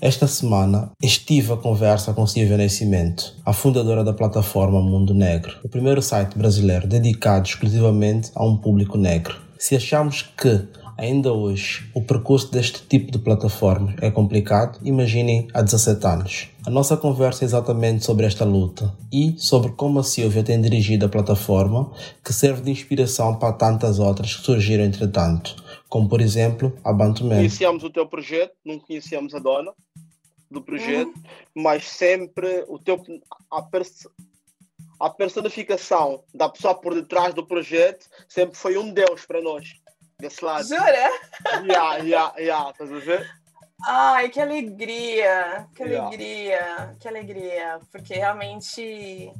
Esta semana estive a conversa com Silvia Nascimento, a fundadora da plataforma Mundo Negro, o primeiro site brasileiro dedicado exclusivamente a um público negro. Se achamos que ainda hoje o percurso deste tipo de plataforma é complicado, imaginem há 17 anos. A nossa conversa é exatamente sobre esta luta e sobre como a Silvia tem dirigido a plataforma que serve de inspiração para tantas outras que surgiram entretanto, como por exemplo a Bantuman. Conhecíamos o teu projeto, não conhecíamos a dona do projeto, uhum. mas sempre o teu a, pers a personificação da pessoa por detrás do projeto sempre foi um Deus para nós desse lado. Jura? Yeah, yeah, yeah, estás a ver? Ai, que alegria, que alegria, que alegria, porque realmente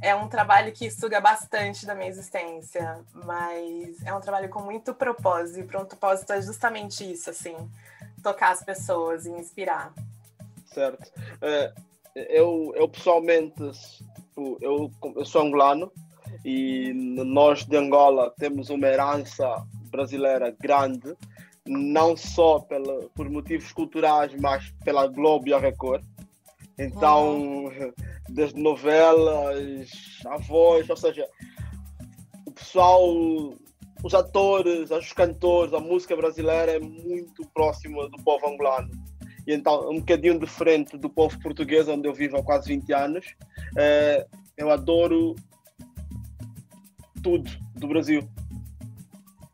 é um trabalho que suga bastante da minha existência, mas é um trabalho com muito propósito, e o propósito é justamente isso, assim, tocar as pessoas e inspirar certo? Uh, eu, eu pessoalmente, tipo, eu, eu sou angolano e nós de Angola temos uma herança brasileira grande, não só pela, por motivos culturais, mas pela Globo e a Record. Então, uhum. desde novelas, avós, ou seja, o pessoal, os atores, os cantores, a música brasileira é muito próxima do povo angolano e então um bocadinho diferente do povo português, onde eu vivo há quase 20 anos. Uh, eu adoro tudo do Brasil.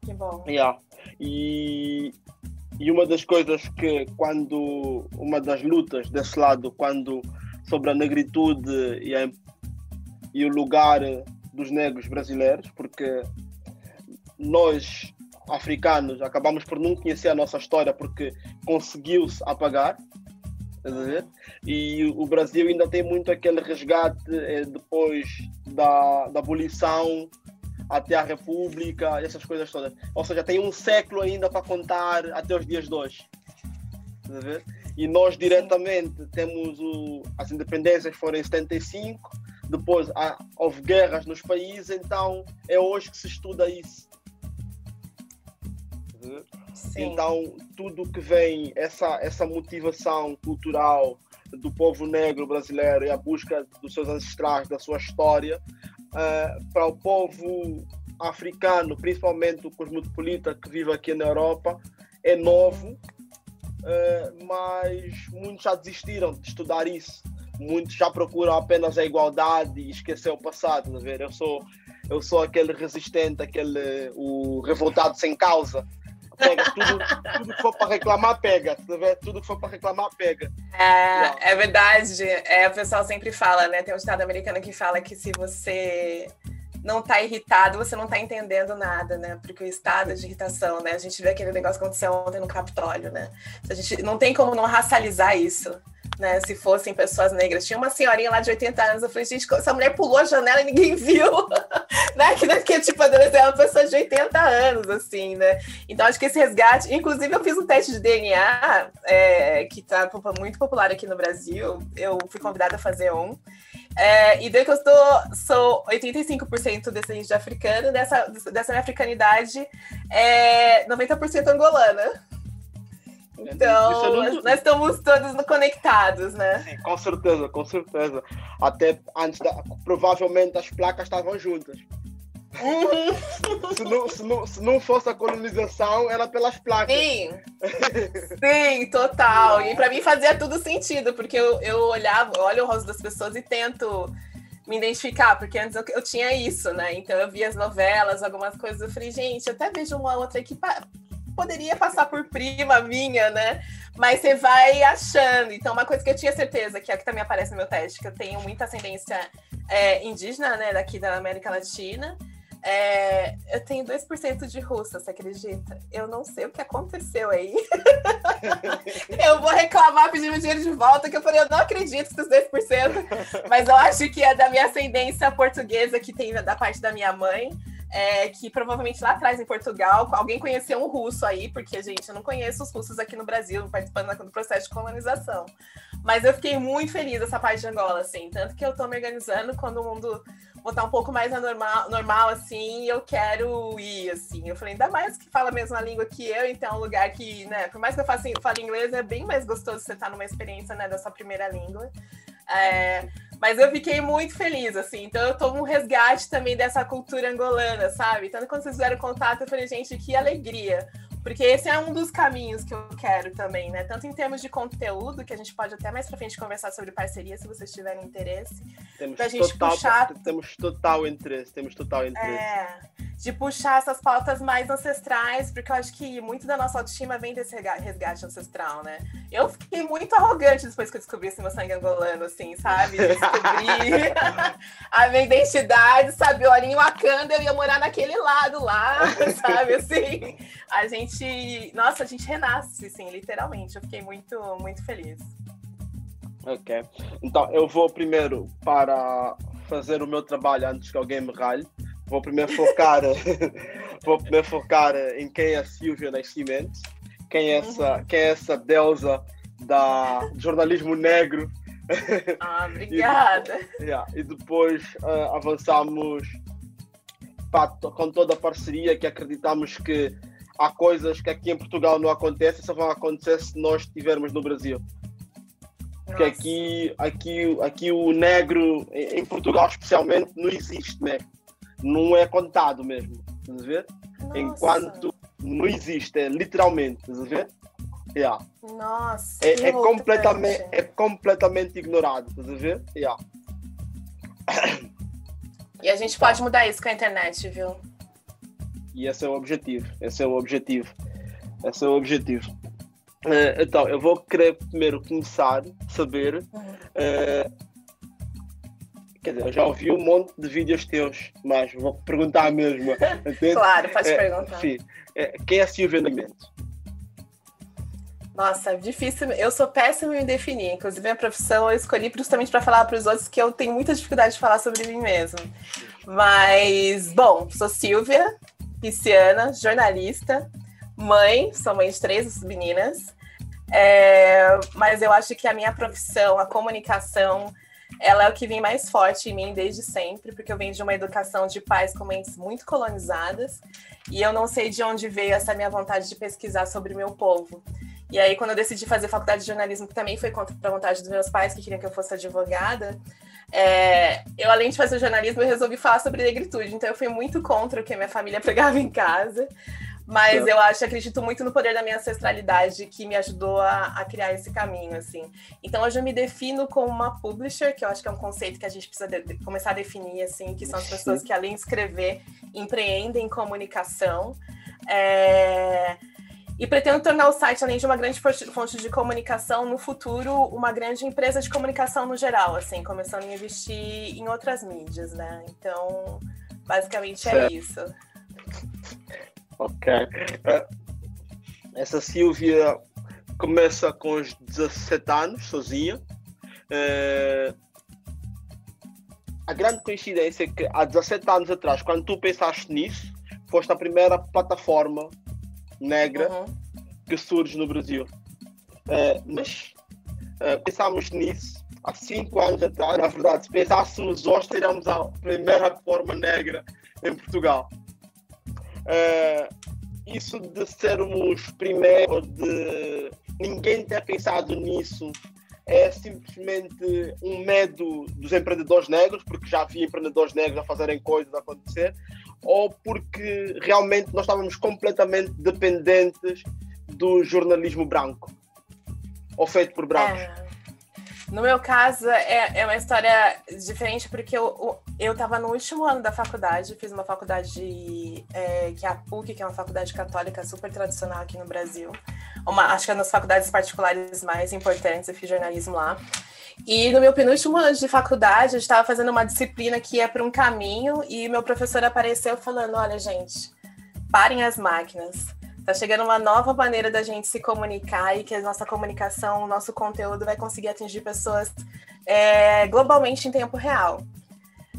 Que bom. Yeah. E, e uma das coisas que, quando, uma das lutas desse lado, quando sobre a negritude e, a, e o lugar dos negros brasileiros, porque nós africanos acabamos por não conhecer a nossa história porque conseguiu-se apagar. E o Brasil ainda tem muito aquele resgate eh, depois da, da abolição até a República, essas coisas todas. Ou seja, tem um século ainda para contar até os dias de hoje. E nós diretamente temos o, as independências foram em 75, depois há, houve guerras nos países, então é hoje que se estuda isso. Sim. Então, tudo que vem, essa, essa motivação cultural do povo negro brasileiro e a busca dos seus ancestrais, da sua história, uh, para o povo africano, principalmente o cosmopolita que vive aqui na Europa, é novo, uh, mas muitos já desistiram de estudar isso. Muitos já procuram apenas a igualdade e esquecer o passado. Tá ver? Eu sou eu sou aquele resistente, aquele o revoltado sem causa pega. Tudo, tudo que for para reclamar, pega. Tudo que for para reclamar, pega. É, é verdade. É, o pessoal sempre fala, né? Tem um estado americano que fala que se você não está irritado, você não está entendendo nada, né? Porque o estado de irritação, né? A gente vê aquele negócio que aconteceu ontem no Capitólio, né? A gente não tem como não racializar isso né? Se fossem pessoas negras. Tinha uma senhorinha lá de 80 anos, eu falei, gente, essa mulher pulou a janela e ninguém viu, né? Que, que tipo, é uma pessoa de 80 anos, assim, né? Então, acho que esse resgate, inclusive eu fiz um teste de DNA, é, que tá muito popular aqui no Brasil, eu fui convidada a fazer um, é, e daí que eu estou, sou 85% descendente de africano, dessa, dessa minha africanidade é 90% angolana. Então, não... nós estamos todos conectados, né? Sim, com certeza, com certeza. Até antes da. Provavelmente as placas estavam juntas. Se, não, se, não, se não fosse a colonização, era pelas placas. Sim, sim, total. E para mim fazia tudo sentido, porque eu, eu olhava, eu olho o rosto das pessoas e tento me identificar, porque antes eu, eu, tinha isso, né? Então eu via as novelas, algumas coisas, eu falei, gente, eu até vejo uma outra aqui, poderia passar por prima minha, né? Mas você vai achando. Então, uma coisa que eu tinha certeza, que é que também aparece no meu teste, que eu tenho muita ascendência é, indígena, né, daqui da América Latina. É, eu tenho 2% de russa, você acredita? Eu não sei o que aconteceu aí. eu vou reclamar, pedir meu dinheiro de volta, que eu falei, eu não acredito nos 2%, mas eu acho que é da minha ascendência portuguesa, que tem da parte da minha mãe. É, que provavelmente lá atrás em Portugal, alguém conheceu um russo aí, porque, gente, eu não conheço os russos aqui no Brasil, participando do processo de colonização. Mas eu fiquei muito feliz dessa parte de Angola, assim. Tanto que eu tô me organizando quando o mundo voltar um pouco mais normal, normal, assim, eu quero ir, assim. Eu falei, ainda mais que fala a mesma língua que eu, então é um lugar que, né, por mais que eu faça, fale inglês, é bem mais gostoso você estar numa experiência, né, dessa primeira língua. É, mas eu fiquei muito feliz, assim. Então eu tomo um resgate também dessa cultura angolana, sabe? Tanto quando vocês fizeram contato, eu falei, gente, que alegria. Porque esse é um dos caminhos que eu quero também, né? Tanto em termos de conteúdo, que a gente pode até mais pra frente conversar sobre parceria, se vocês tiverem interesse. Temos pra gente total, puxar... temos total interesse, temos total interesse. É, de puxar essas pautas mais ancestrais, porque eu acho que muito da nossa autoestima vem desse resgate ancestral, né? Eu fiquei muito arrogante depois que eu descobri esse meu sangue angolano, assim, sabe? Descobri a minha identidade, sabe? Olha, em Wakanda eu ia morar naquele lado lá, sabe? Assim, a gente, nossa, a gente renasce, assim, literalmente. Eu fiquei muito, muito feliz. Ok. Então, eu vou primeiro para fazer o meu trabalho antes que alguém me ralhe. Vou primeiro focar, vou primeiro focar em quem é a Silvia Nascimento, quem é essa, uhum. quem é essa deusa da jornalismo negro. Ah, obrigada. e, yeah, e depois uh, avançamos com toda a parceria que acreditamos que há coisas que aqui em Portugal não acontecem, só vão acontecer se nós estivermos no Brasil. Porque aqui, aqui, aqui o negro, em Portugal especialmente, não existe, né? Não é contado mesmo, estás a ver? Nossa. Enquanto não existe, é literalmente, estás a ver? Yeah. Nossa, é, é completamente, é completamente ignorado, estás a ver? Yeah. E a gente pode mudar isso com a internet, viu? E esse é o objetivo, esse é o objetivo, esse é o objetivo. Uh, então, eu vou querer primeiro começar a saber uh, Quer dizer, eu já ouvi um monte de vídeos teus, mas vou perguntar mesmo. Claro, pode é, perguntar. Sim. É, quem é Silvia Nascimento? Nossa, difícil. Eu sou péssima em definir. Inclusive, a profissão eu escolhi justamente para falar para os outros que eu tenho muita dificuldade de falar sobre mim mesmo. Mas, bom, sou Silvia, pisciana, jornalista, mãe, sou mãe de três meninas. É, mas eu acho que a minha profissão, a comunicação, ela é o que vem mais forte em mim desde sempre, porque eu venho de uma educação de pais com mentes muito colonizadas, e eu não sei de onde veio essa minha vontade de pesquisar sobre o meu povo. E aí, quando eu decidi fazer faculdade de jornalismo, que também foi contra a vontade dos meus pais, que queriam que eu fosse advogada, é, eu, além de fazer jornalismo, eu resolvi falar sobre negritude. Então, eu fui muito contra o que a minha família pregava em casa. Mas eu acho, acredito muito no poder da minha ancestralidade que me ajudou a, a, criar esse caminho, assim. Então hoje eu me defino como uma publisher, que eu acho que é um conceito que a gente precisa de, de, começar a definir, assim, que são as pessoas que além de escrever, empreendem comunicação. É... E pretendo tornar o site, além de uma grande fonte de comunicação, no futuro, uma grande empresa de comunicação no geral, assim, começando a investir em outras mídias, né? Então, basicamente é isso. Ok. É, essa Silvia começa com os 17 anos, sozinha. É, a grande coincidência é que há 17 anos atrás, quando tu pensaste nisso, foste a primeira plataforma negra uhum. que surge no Brasil. É, mas pensámos nisso há 5 anos atrás, na verdade, se pensássemos hoje, teríamos a primeira plataforma negra em Portugal. Uh, isso de sermos primeiro, de ninguém ter pensado nisso, é simplesmente um medo dos empreendedores negros, porque já havia empreendedores negros a fazerem coisas a acontecer, ou porque realmente nós estávamos completamente dependentes do jornalismo branco, ou feito por brancos. É. No meu caso, é, é uma história diferente, porque eu, eu estava no último ano da faculdade, fiz uma faculdade é, que é a PUC, que é uma faculdade católica super tradicional aqui no Brasil. Uma, acho que é uma das faculdades particulares mais importantes, eu fiz jornalismo lá. E no meu penúltimo ano de faculdade, eu estava fazendo uma disciplina que ia para um caminho, e meu professor apareceu falando: Olha, gente, parem as máquinas Tá chegando uma nova maneira da gente se comunicar e que a nossa comunicação, o nosso conteúdo vai conseguir atingir pessoas é, globalmente em tempo real.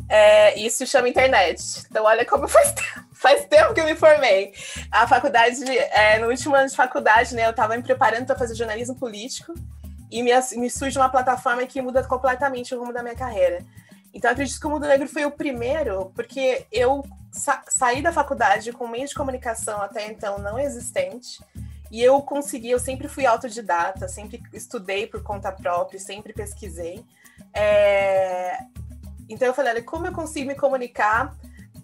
É, isso chama internet. Então, olha como faz tempo, faz tempo que eu me formei. A faculdade, é, no último ano de faculdade, né, eu estava me preparando para fazer jornalismo político e me, me surge uma plataforma que muda completamente o rumo da minha carreira. Então, acredito que o Mundo Negro foi o primeiro, porque eu sa saí da faculdade com um meio de comunicação até então não existente, e eu consegui, eu sempre fui autodidata, sempre estudei por conta própria, sempre pesquisei. É... Então, eu falei, olha, como eu consigo me comunicar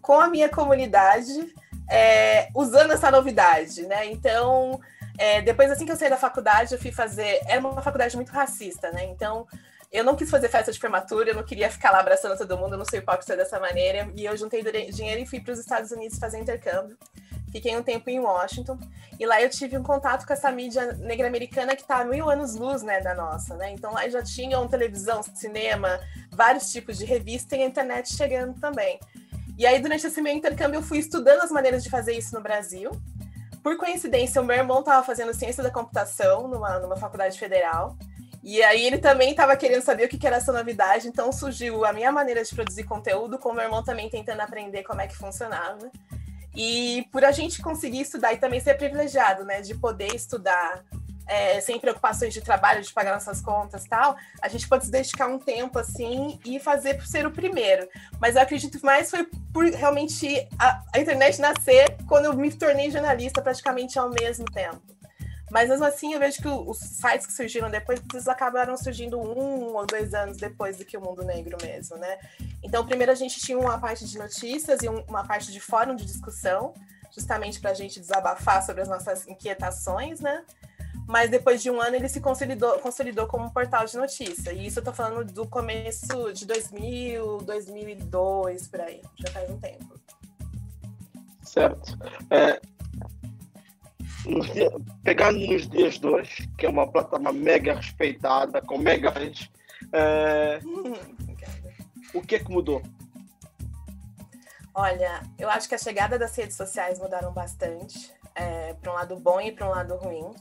com a minha comunidade é, usando essa novidade, né? Então, é, depois, assim que eu saí da faculdade, eu fui fazer. Era uma faculdade muito racista, né? Então, eu não quis fazer festa de formatura, eu não queria ficar lá abraçando todo mundo, eu não sei hipócrita dessa maneira. E eu juntei dinheiro e fui para os Estados Unidos fazer intercâmbio. Fiquei um tempo em Washington e lá eu tive um contato com essa mídia negra americana que está mil anos luz, né, da nossa, né? Então lá já tinham televisão, cinema, vários tipos de revista e a internet chegando também. E aí durante esse meu intercâmbio eu fui estudando as maneiras de fazer isso no Brasil. Por coincidência, o meu irmão estava fazendo ciência da computação numa, numa faculdade federal. E aí ele também estava querendo saber o que era essa novidade, então surgiu a minha maneira de produzir conteúdo, com meu irmão também tentando aprender como é que funcionava. E por a gente conseguir estudar e também ser privilegiado, né, de poder estudar é, sem preocupações de trabalho, de pagar nossas contas tal, a gente pode se dedicar um tempo assim e fazer por ser o primeiro. Mas eu acredito mais foi por realmente a, a internet nascer quando eu me tornei jornalista praticamente ao mesmo tempo. Mas mesmo assim, eu vejo que os sites que surgiram depois, eles acabaram surgindo um ou dois anos depois do que o Mundo Negro mesmo, né? Então, primeiro a gente tinha uma parte de notícias e uma parte de fórum de discussão, justamente para a gente desabafar sobre as nossas inquietações, né? Mas depois de um ano ele se consolidou, consolidou como um portal de notícia. E isso eu tô falando do começo de 2000, 2002, por aí. Já faz um tempo. Certo. É, pegando nos dias dois, que é uma plataforma mega respeitada, com mega é, o que é que mudou? Olha, eu acho que a chegada das redes sociais mudaram bastante, é, para um lado bom e para um lado ruim.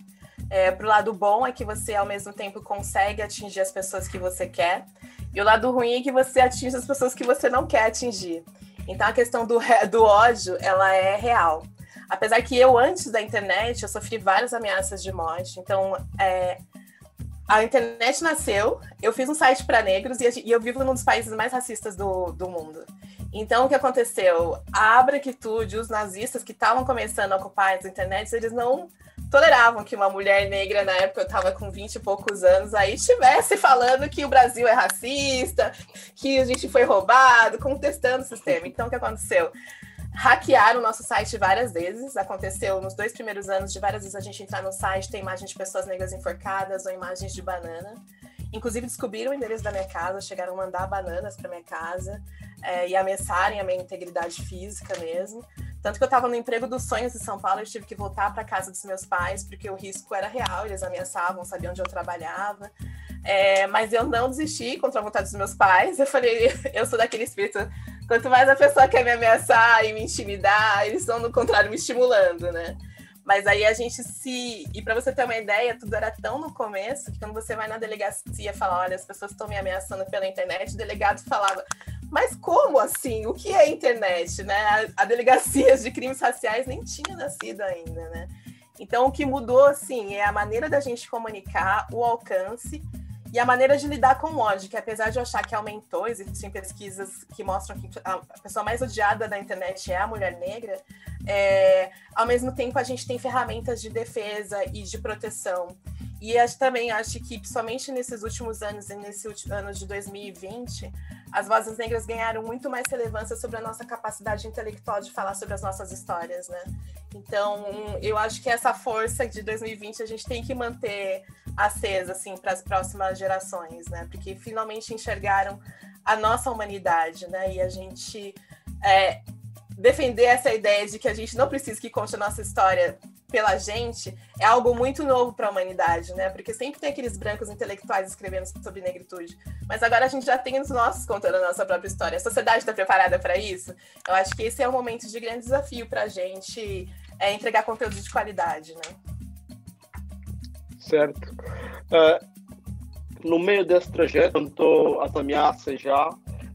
É, para o lado bom é que você ao mesmo tempo consegue atingir as pessoas que você quer, e o lado ruim é que você atinge as pessoas que você não quer atingir. Então a questão do, do ódio, ela é real. Apesar que eu, antes da internet, eu sofri várias ameaças de morte. Então, é, a internet nasceu, eu fiz um site para negros e, e, eu vivo num dos países mais racistas do, do mundo. Então, o que aconteceu? A Abraquitude, os nazistas que estavam começando a ocupar as internets, eles não toleravam que uma mulher negra, na época eu estava com 20 e poucos anos, aí estivesse falando que o Brasil é racista, que a gente foi roubado, contestando o sistema. Então, o que aconteceu? Hackearam o nosso site várias vezes. Aconteceu nos dois primeiros anos de várias vezes a gente entrar no site, tem imagens de pessoas negras enforcadas ou imagens de banana. Inclusive descobriram o endereço da minha casa, chegaram a mandar bananas para minha casa é, e ameaçarem a minha integridade física mesmo. Tanto que eu estava no emprego dos sonhos em São Paulo, eu tive que voltar para casa dos meus pais porque o risco era real, eles ameaçavam, sabiam onde eu trabalhava. É, mas eu não desisti contra a vontade dos meus pais. Eu falei, eu sou daquele espírito Quanto mais a pessoa quer me ameaçar e me intimidar, eles estão, no contrário, me estimulando, né? Mas aí a gente se. E para você ter uma ideia, tudo era tão no começo que quando você vai na delegacia falar, olha, as pessoas estão me ameaçando pela internet, o delegado falava, mas como assim? O que é internet? Né? A, a delegacia de crimes raciais nem tinha nascido ainda, né? Então o que mudou assim é a maneira da gente comunicar, o alcance e a maneira de lidar com o ódio, que apesar de eu achar que aumentou, existem pesquisas que mostram que a pessoa mais odiada da internet é a mulher negra, é, ao mesmo tempo a gente tem ferramentas de defesa e de proteção. E eu também acho que, principalmente nesses últimos anos e nesse ano de 2020, as vozes negras ganharam muito mais relevância sobre a nossa capacidade intelectual de falar sobre as nossas histórias, né? Então, eu acho que essa força de 2020 a gente tem que manter acesa assim para as próximas gerações, né? Porque finalmente enxergaram a nossa humanidade, né? E a gente é, defender essa ideia de que a gente não precisa que conte a nossa história pela gente é algo muito novo para a humanidade, né? Porque sempre tem aqueles brancos intelectuais escrevendo sobre negritude, mas agora a gente já tem os nossos contando a nossa própria história. A sociedade está preparada para isso? Eu acho que esse é um momento de grande desafio para a gente é, entregar conteúdo de qualidade, né? certo? Uh, no meio desse trajeto, estou as ameaças já,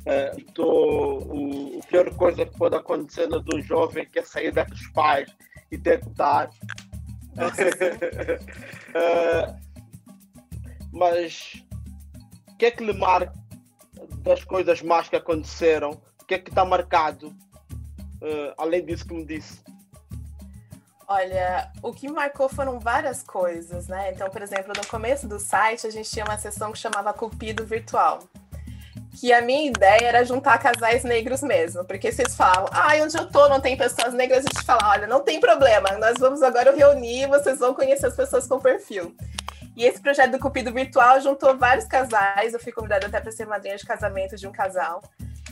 É, tô, o, a pior coisa que pode acontecer na do jovem que é sair dos pais e tentar. é, mas o que é que lhe marca das coisas más que aconteceram? O que é que está marcado? Uh, além disso que me disse. Olha, o que marcou foram várias coisas, né? Então, por exemplo, no começo do site, a gente tinha uma sessão que chamava Cupido Virtual. Que a minha ideia era juntar casais negros mesmo, porque vocês falam, ah, onde eu tô não tem pessoas negras, a gente fala, olha, não tem problema, nós vamos agora reunir, vocês vão conhecer as pessoas com perfil. E esse projeto do Cupido Virtual juntou vários casais, eu fui convidada até para ser madrinha de casamento de um casal.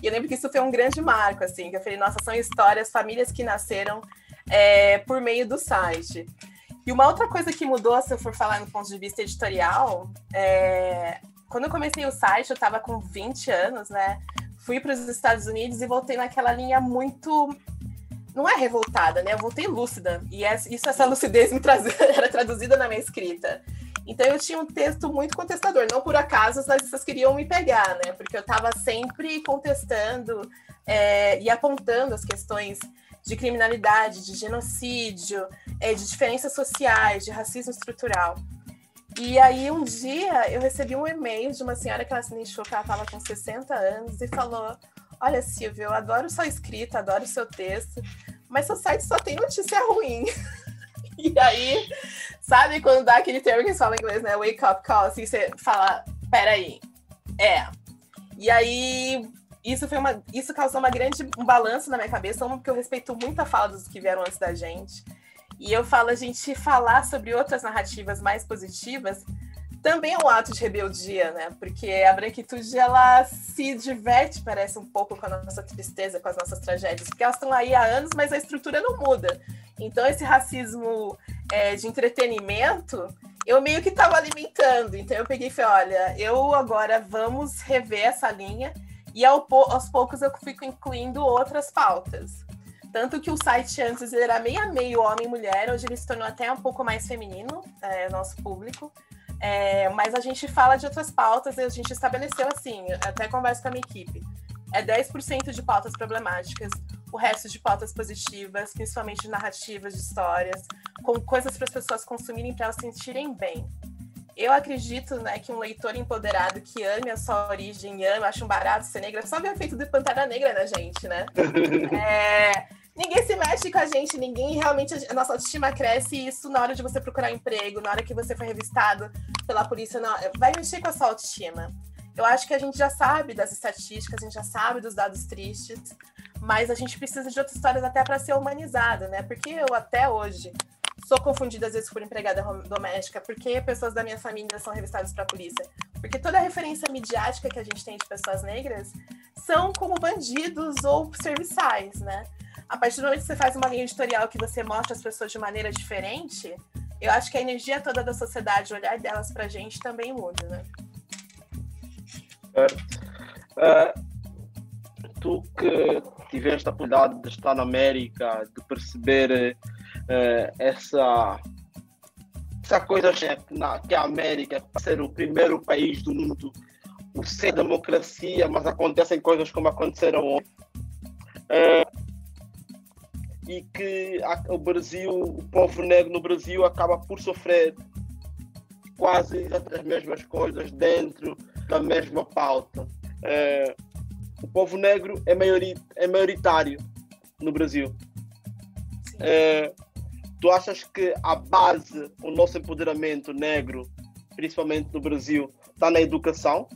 E eu lembro que isso foi um grande marco, assim, que eu falei, nossa, são histórias, famílias que nasceram é, por meio do site. E uma outra coisa que mudou, se eu for falar no ponto de vista editorial, é, quando eu comecei o site, eu estava com 20 anos, né? Fui para os Estados Unidos e voltei naquela linha muito. Não é revoltada, né? Eu voltei lúcida. E isso, essa lucidez me traz... era traduzida na minha escrita. Então eu tinha um texto muito contestador. Não por acaso as nazistas queriam me pegar, né? Porque eu estava sempre contestando é, e apontando as questões de criminalidade, de genocídio, é, de diferenças sociais, de racismo estrutural. E aí um dia eu recebi um e-mail de uma senhora que ela se deixou que ela estava com 60 anos e falou: Olha, Silvia, eu adoro sua escrita, adoro seu texto, mas seu site só tem notícia ruim. e aí, sabe quando dá aquele termo que falam em inglês, né? Wake up call, assim, você fala, peraí, é. E aí isso foi uma, isso causou uma grande um balanço na minha cabeça, porque eu respeito muito a fala dos que vieram antes da gente. E eu falo a gente falar sobre outras narrativas mais positivas também é um ato de rebeldia, né? Porque a branquitude ela se diverte, parece um pouco com a nossa tristeza, com as nossas tragédias, porque elas estão aí há anos, mas a estrutura não muda. Então esse racismo é, de entretenimento eu meio que estava alimentando. Então eu peguei e falei, olha, eu agora vamos rever essa linha e ao, aos poucos eu fico incluindo outras pautas. Tanto que o site antes era meio a meio homem e mulher, hoje ele se tornou até um pouco mais feminino, é, nosso público. É, mas a gente fala de outras pautas e a gente estabeleceu assim, até conversa com a minha equipe. É 10% de pautas problemáticas, o resto de pautas positivas, principalmente de narrativas, de histórias, com coisas para as pessoas consumirem para elas se sentirem bem eu acredito né, que um leitor empoderado que ame a sua origem, ame, acha um barato ser negra, só vê o efeito de Pantera Negra na gente, né? é, ninguém se mexe com a gente, ninguém realmente. A nossa autoestima cresce e isso na hora de você procurar emprego, na hora que você foi revistado pela polícia, não, vai mexer com a sua autoestima. Eu acho que a gente já sabe das estatísticas, a gente já sabe dos dados tristes, mas a gente precisa de outras histórias até para ser humanizado, né? Porque eu até hoje sou confundida às vezes por empregada doméstica, porque pessoas da minha família são revistadas para a polícia. Porque toda a referência midiática que a gente tem de pessoas negras são como bandidos ou serviçais, né? A partir do momento que você faz uma linha editorial que você mostra as pessoas de maneira diferente, eu acho que a energia toda da sociedade, o olhar delas para a gente também muda, né? Uh, tu que tiveste a oportunidade de estar na América, de perceber é, essa, essa coisa que, na, que a América vai ser o primeiro país do mundo por ser democracia, mas acontecem coisas como aconteceram ontem. É, e que o Brasil, o povo negro no Brasil acaba por sofrer quase as mesmas coisas dentro da mesma pauta. É, o povo negro é, maiori, é maioritário no Brasil. É, Tu achas que a base, o nosso empoderamento negro, principalmente no Brasil, está na educação?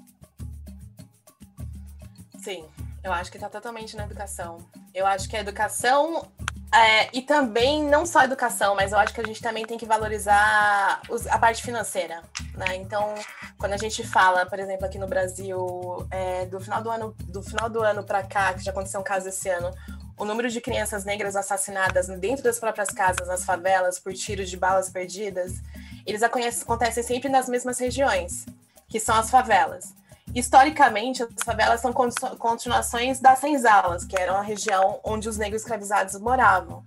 Sim, eu acho que está totalmente na educação. Eu acho que a educação é, e também não só a educação, mas eu acho que a gente também tem que valorizar os, a parte financeira, né? Então, quando a gente fala, por exemplo, aqui no Brasil, é, do final do ano, do final do ano para cá, que já aconteceu um caso esse ano, o número de crianças negras assassinadas dentro das próprias casas, nas favelas, por tiros de balas perdidas, eles acontecem sempre nas mesmas regiões, que são as favelas. Historicamente, as favelas são continuações das senzalas, que eram a região onde os negros escravizados moravam.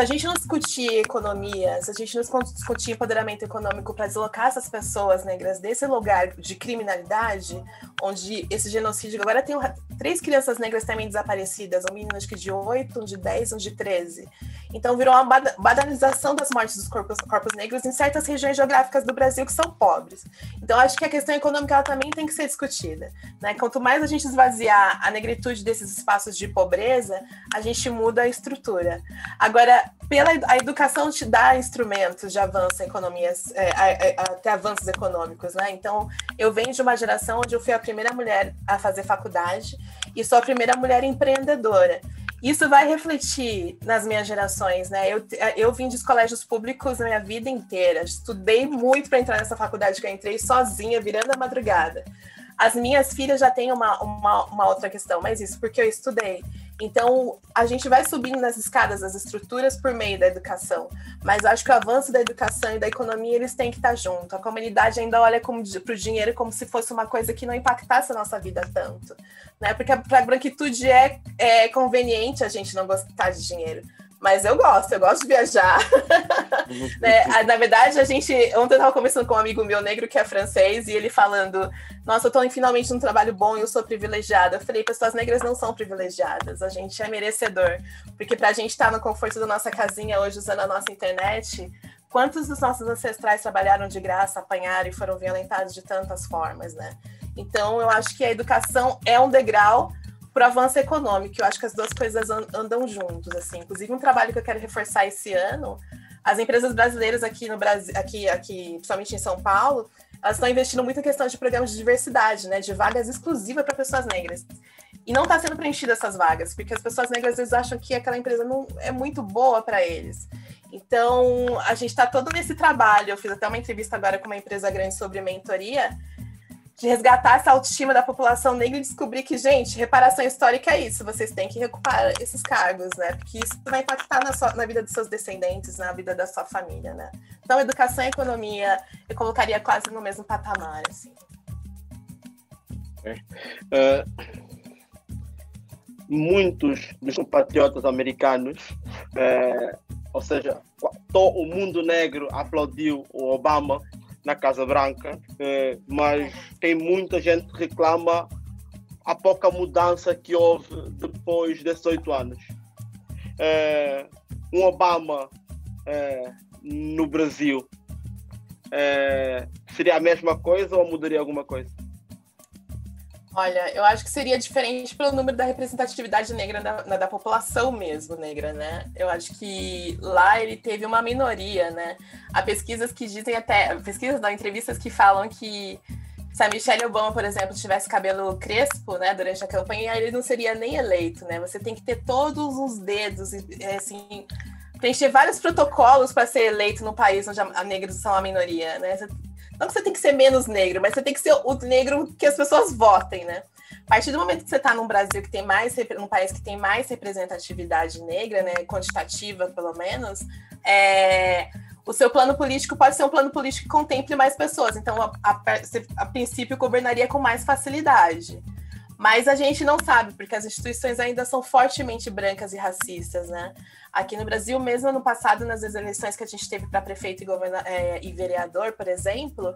Se a gente não discutir economia, se a gente não discutir empoderamento econômico para deslocar essas pessoas negras desse lugar de criminalidade, onde esse genocídio agora tem, três crianças negras também desaparecidas, um menino acho que de 8, um de 10, um de 13. Então virou uma banalização das mortes dos corpos, corpos negros em certas regiões geográficas do Brasil que são pobres. Então acho que a questão econômica também tem que ser discutida. Né? Quanto mais a gente esvaziar a negritude desses espaços de pobreza, a gente muda a estrutura. Agora, pela a educação te dá instrumentos de avanço economias, é, até avanços econômicos. Né? Então eu venho de uma geração onde eu fui a primeira mulher a fazer faculdade e sou a primeira mulher empreendedora. Isso vai refletir nas minhas gerações, né? Eu, eu vim de colégios públicos na minha vida inteira, estudei muito para entrar nessa faculdade que eu entrei sozinha, virando a madrugada. As minhas filhas já têm uma, uma, uma outra questão, mas isso porque eu estudei. Então, a gente vai subindo nas escadas das estruturas por meio da educação, mas acho que o avanço da educação e da economia, eles têm que estar junto. A comunidade ainda olha para o dinheiro como se fosse uma coisa que não impactasse a nossa vida tanto, né? Porque para a branquitude é, é conveniente a gente não gostar de dinheiro, mas eu gosto, eu gosto de viajar. né? Na verdade, a gente. Ontem eu estava conversando com um amigo meu negro que é francês, e ele falando: Nossa, eu estou finalmente num trabalho bom e eu sou privilegiada. Eu falei: Pessoas negras não são privilegiadas, a gente é merecedor. Porque para a gente estar tá no conforto da nossa casinha hoje usando a nossa internet, quantos dos nossos ancestrais trabalharam de graça, apanharam e foram violentados de tantas formas, né? Então, eu acho que a educação é um degrau para o avanço econômico. Eu acho que as duas coisas andam juntos, assim. Inclusive, um trabalho que eu quero reforçar esse ano, as empresas brasileiras aqui no Brasil, aqui, aqui, principalmente em São Paulo, elas estão investindo muito em questão de programas de diversidade, né, de vagas exclusivas para pessoas negras. E não está sendo preenchida essas vagas, porque as pessoas negras às vezes acham que aquela empresa não é muito boa para eles. Então, a gente está todo nesse trabalho. Eu fiz até uma entrevista agora com uma empresa grande sobre mentoria, de resgatar essa autoestima da população negra e descobrir que, gente, reparação histórica é isso, vocês têm que recuperar esses cargos, né? Porque isso vai impactar na, sua, na vida dos seus descendentes, na vida da sua família, né? Então, educação e economia eu colocaria quase no mesmo patamar, assim. Uh, muitos dos compatriotas americanos, é, ou seja, todo o mundo negro aplaudiu o Obama na Casa Branca, eh, mas tem muita gente que reclama a pouca mudança que houve depois desses oito anos. Eh, um Obama eh, no Brasil seria a mesma coisa ou mudaria alguma coisa? Olha, eu acho que seria diferente pelo número da representatividade negra da, da, população mesmo negra, né? Eu acho que lá ele teve uma minoria, né? Há pesquisas que dizem até, pesquisas não, entrevistas que falam que se a Michelle Obama, por exemplo, tivesse cabelo crespo, né, durante a campanha, ele não seria nem eleito, né? Você tem que ter todos os dedos, assim, preencher vários protocolos para ser eleito num país onde a negros são a minoria, né? Não que você tem que ser menos negro, mas você tem que ser o negro que as pessoas votem, né? A partir do momento que você está num Brasil que tem mais, num país que tem mais representatividade negra, né, quantitativa pelo menos, é, o seu plano político pode ser um plano político que contemple mais pessoas. Então, a, a, a princípio, governaria com mais facilidade. Mas a gente não sabe, porque as instituições ainda são fortemente brancas e racistas, né? Aqui no Brasil, mesmo no passado, nas eleições que a gente teve para prefeito e, é, e, vereador, por exemplo,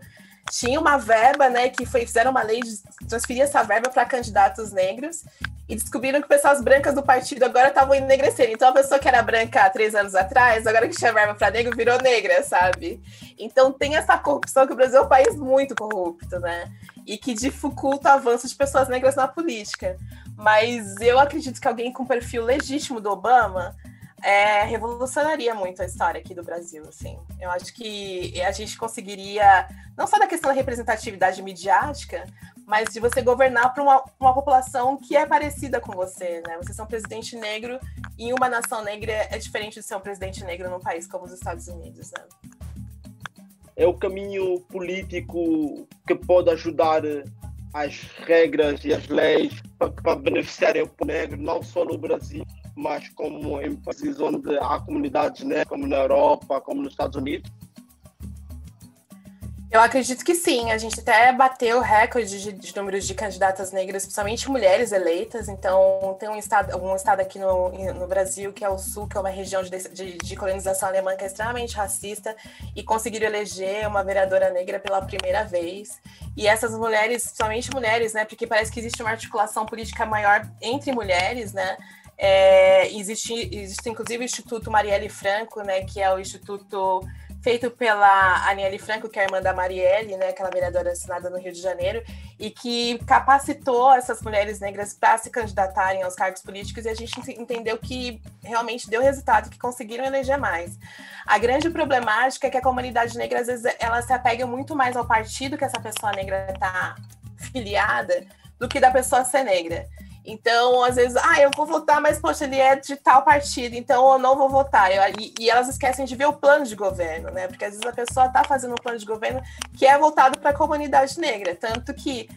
tinha uma verba, né, que foi, fizeram uma lei de transferir essa verba para candidatos negros e descobriram que pessoas brancas do partido agora estavam enegrecendo. Então, a pessoa que era branca há três anos atrás, agora que tinha verba para negro, virou negra, sabe? Então, tem essa corrupção que o Brasil é um país muito corrupto, né? e que dificulta o avanço de pessoas negras na política. Mas eu acredito que alguém com perfil legítimo do Obama é, revolucionaria muito a história aqui do Brasil, assim. Eu acho que a gente conseguiria, não só da questão da representatividade midiática, mas de você governar para uma, uma população que é parecida com você, né? Você ser um presidente negro em uma nação negra é diferente de ser um presidente negro num país como os Estados Unidos, né? é o caminho político que pode ajudar as regras e as leis para, para beneficiarem o negro, não só no Brasil, mas como países onde há comunidades negras, como na Europa, como nos Estados Unidos? Eu acredito que sim. A gente até bateu recorde de, de números de candidatas negras, principalmente mulheres eleitas. Então, tem um estado, um estado aqui no, no Brasil, que é o Sul, que é uma região de, de, de colonização alemã que é extremamente racista, e conseguiram eleger uma vereadora negra pela primeira vez. E essas mulheres, principalmente mulheres, né? Porque parece que existe uma articulação política maior entre mulheres, né? É, existe, existe inclusive o Instituto Marielle Franco, né, que é o instituto feito pela Aniele Franco, que é a irmã da Marielle, né, aquela vereadora assinada no Rio de Janeiro, e que capacitou essas mulheres negras para se candidatarem aos cargos políticos, e a gente entendeu que realmente deu resultado, que conseguiram eleger mais. A grande problemática é que a comunidade negra, às vezes, ela se apega muito mais ao partido que essa pessoa negra está filiada do que da pessoa ser negra. Então, às vezes, ah, eu vou votar, mas, poxa, ele é de tal partido, então eu não vou votar. E, e, elas esquecem de ver o plano de governo, né? Porque às vezes a pessoa está fazendo um plano de governo que é voltado para a comunidade negra. Tanto que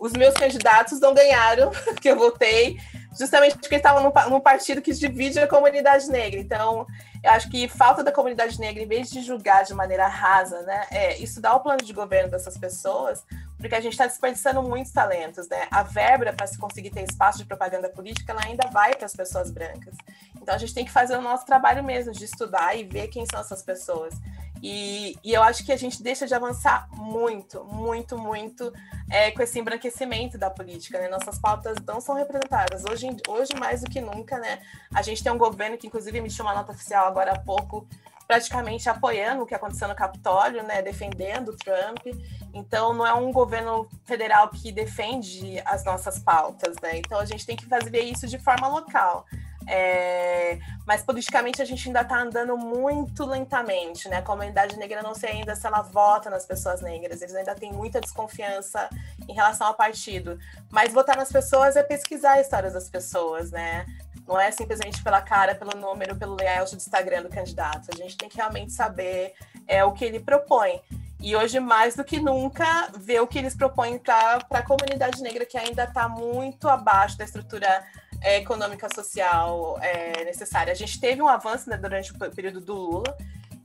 os meus candidatos não ganharam, que eu votei, justamente porque estavam num, num partido que divide a comunidade negra. Então, eu acho que falta da comunidade negra, em vez de julgar de maneira rasa, né, é estudar o plano de governo dessas pessoas, porque a gente está desperdiçando muitos talentos, né? A verba para se conseguir ter espaço de propaganda política, ela ainda vai para as pessoas brancas. Então a gente tem que fazer o nosso trabalho mesmo, de estudar e ver quem são essas pessoas. E, e eu acho que a gente deixa de avançar muito, muito, muito é, com esse embranquecimento da política, né? Nossas pautas não são representadas. Hoje, hoje, mais do que nunca, né? A gente tem um governo que, inclusive, emitiu uma nota oficial agora há pouco, praticamente apoiando o que aconteceu no Capitólio, né? Defendendo o Trump. Então, não é um governo federal que defende as nossas pautas, né? Então, a gente tem que fazer isso de forma local. É, mas politicamente a gente ainda está andando muito lentamente, né? A comunidade negra não sei ainda se ela vota nas pessoas negras, eles ainda têm muita desconfiança em relação ao partido. Mas votar nas pessoas é pesquisar a história das pessoas, né? Não é simplesmente pela cara, pelo número, pelo layout do Instagram do candidato. A gente tem que realmente saber é, o que ele propõe. E hoje, mais do que nunca, ver o que eles propõem para a comunidade negra, que ainda está muito abaixo da estrutura é, econômica social é, necessária. A gente teve um avanço né, durante o período do Lula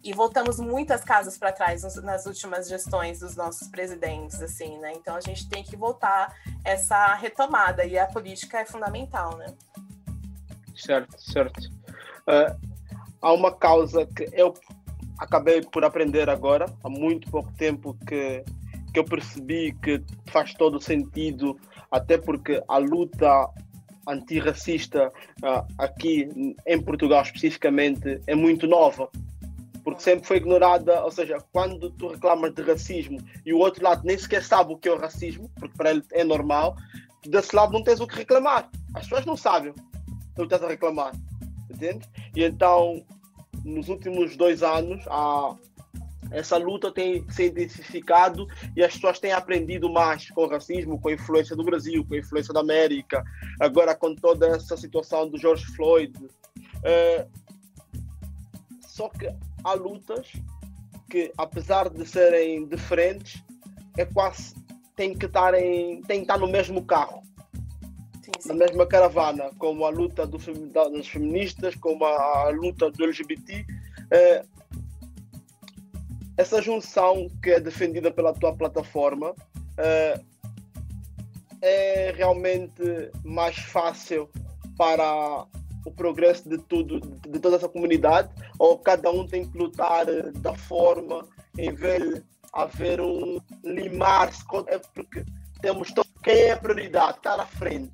e voltamos muitas casas para trás nas últimas gestões dos nossos presidentes, assim, né? Então a gente tem que voltar essa retomada e a política é fundamental, né? Certo, certo. Uh, há uma causa que eu acabei por aprender agora, há muito pouco tempo que, que eu percebi que faz todo sentido, até porque a luta antirracista uh, aqui em Portugal especificamente é muito nova porque sempre foi ignorada, ou seja, quando tu reclamas de racismo e o outro lado nem sequer sabe o que é o racismo, porque para ele é normal, desse lado não tens o que reclamar. As pessoas não sabem o que estás a reclamar, entende? E então, nos últimos dois anos, há essa luta tem se intensificado e as pessoas têm aprendido mais com o racismo, com a influência do Brasil, com a influência da América, agora com toda essa situação do George Floyd. É, só que há lutas que, apesar de serem diferentes, é quase tem que estar em, tem que estar no mesmo carro. Sim, sim. Na mesma caravana, como a luta do, das feministas, como a, a luta do LGBT, é, essa junção que é defendida pela tua plataforma uh, é realmente mais fácil para o progresso de tudo, de toda essa comunidade, ou cada um tem que lutar da forma em vez de haver um limar-se, é porque temos quem é a prioridade, está à frente.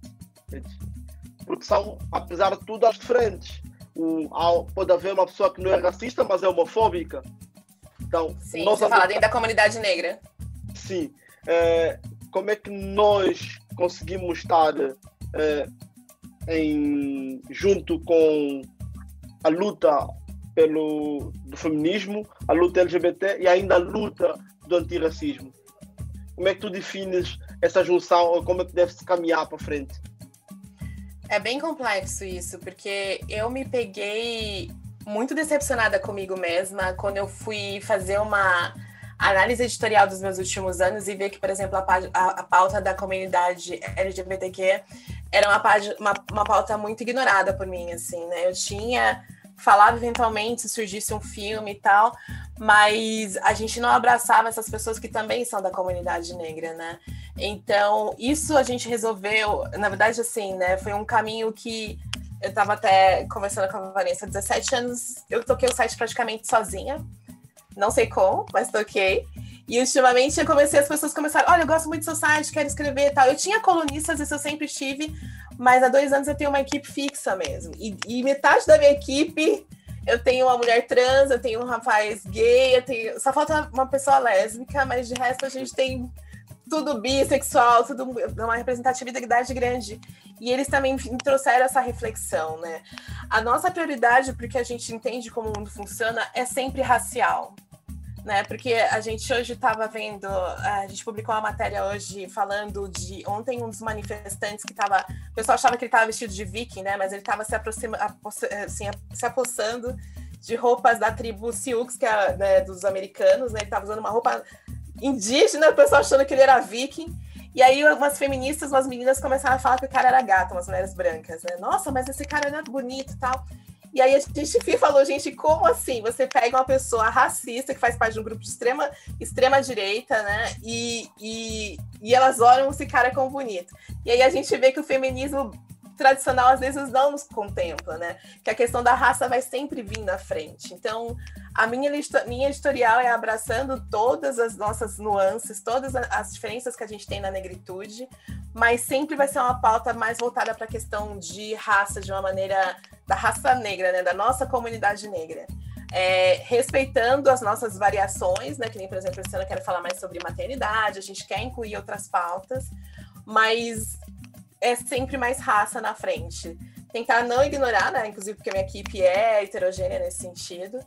Porque são, apesar de tudo, as diferentes. Pode haver uma pessoa que não é racista, mas é homofóbica. Então, Sim, nossa... você fala dentro da comunidade negra. Sim. É, como é que nós conseguimos estar é, em, junto com a luta pelo do feminismo, a luta LGBT e ainda a luta do antirracismo? Como é que tu defines essa junção ou como é que deve se caminhar para frente? É bem complexo isso, porque eu me peguei muito decepcionada comigo mesma quando eu fui fazer uma análise editorial dos meus últimos anos e ver que, por exemplo, a, pauta da comunidade LGBTQ era uma, uma, uma, pauta muito ignorada por mim, assim, né? Eu tinha falava eventualmente se surgisse um filme e tal, mas a gente não abraçava essas pessoas que também são da comunidade negra, né? Então, isso a gente resolveu, na verdade, assim, né? Foi um caminho que eu estava até conversando com a Vanessa, 17 anos, eu toquei o site praticamente sozinha. Não sei como, mas toquei. E ultimamente eu comecei, as pessoas começaram, olha, eu gosto muito do seu site, quero escrever e tal. Eu tinha colunistas, isso eu sempre tive, mas há dois anos eu tenho uma equipe fixa mesmo. E, e, metade da minha equipe, eu tenho uma mulher trans, eu tenho um rapaz gay, eu tenho. Só falta uma pessoa lésbica, mas de resto a gente tem tudo bissexual, tudo uma representatividade grande. E eles também trouxeram essa reflexão, né? A nossa prioridade, porque a gente entende como o mundo funciona, é sempre racial né? Porque a gente hoje estava vendo, a gente publicou uma matéria hoje falando de ontem um dos manifestantes que estava, o pessoal achava que ele estava vestido de viking, né? Mas ele estava se aproximando, assim, se apossando de roupas da tribo Sioux, que é né, dos americanos, né? Ele estava usando uma roupa indígena, o pessoal achando que ele era viking. E aí umas feministas, umas meninas começaram a falar que o cara era gato, umas mulheres brancas, né? Nossa, mas esse cara não é bonito e tal. E aí a gente falou, gente, como assim? Você pega uma pessoa racista que faz parte de um grupo de extrema, extrema direita, né? E, e, e elas olham esse cara como bonito. E aí a gente vê que o feminismo tradicional às vezes não nos contempla, né? Que a questão da raça vai sempre vir na frente. Então, a minha, minha editorial é abraçando todas as nossas nuances, todas as diferenças que a gente tem na negritude, mas sempre vai ser uma pauta mais voltada para a questão de raça, de uma maneira da raça negra, né? Da nossa comunidade negra. É, respeitando as nossas variações, né? Que nem, por exemplo, esse ano eu quero falar mais sobre maternidade, a gente quer incluir outras pautas, mas é sempre mais raça na frente. Tentar não ignorar, né? Inclusive porque a minha equipe é heterogênea nesse sentido,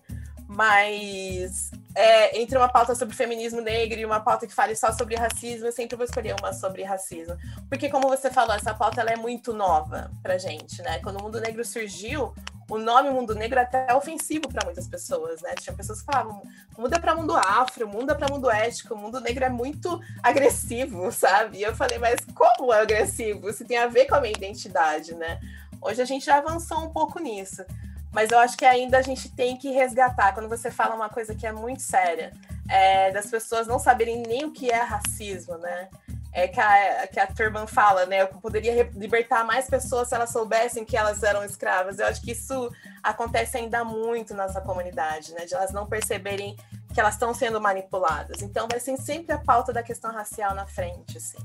mas é, entre uma pauta sobre feminismo negro e uma pauta que fale só sobre racismo, eu sempre vou escolher uma sobre racismo. Porque, como você falou, essa pauta ela é muito nova pra gente, né? Quando o mundo negro surgiu, o nome mundo negro é até ofensivo para muitas pessoas, né? Tinha pessoas que falavam, muda para mundo afro, muda para mundo ético, o mundo negro é muito agressivo, sabe? E eu falei, mas como é agressivo? Isso tem a ver com a minha identidade, né? Hoje a gente já avançou um pouco nisso. Mas eu acho que ainda a gente tem que resgatar, quando você fala uma coisa que é muito séria, é, das pessoas não saberem nem o que é racismo, né? É que a, que a Turban fala, né? Eu poderia libertar mais pessoas se elas soubessem que elas eram escravas. Eu acho que isso acontece ainda muito na nossa comunidade, né? De elas não perceberem que elas estão sendo manipuladas. Então vai ser sempre a pauta da questão racial na frente, assim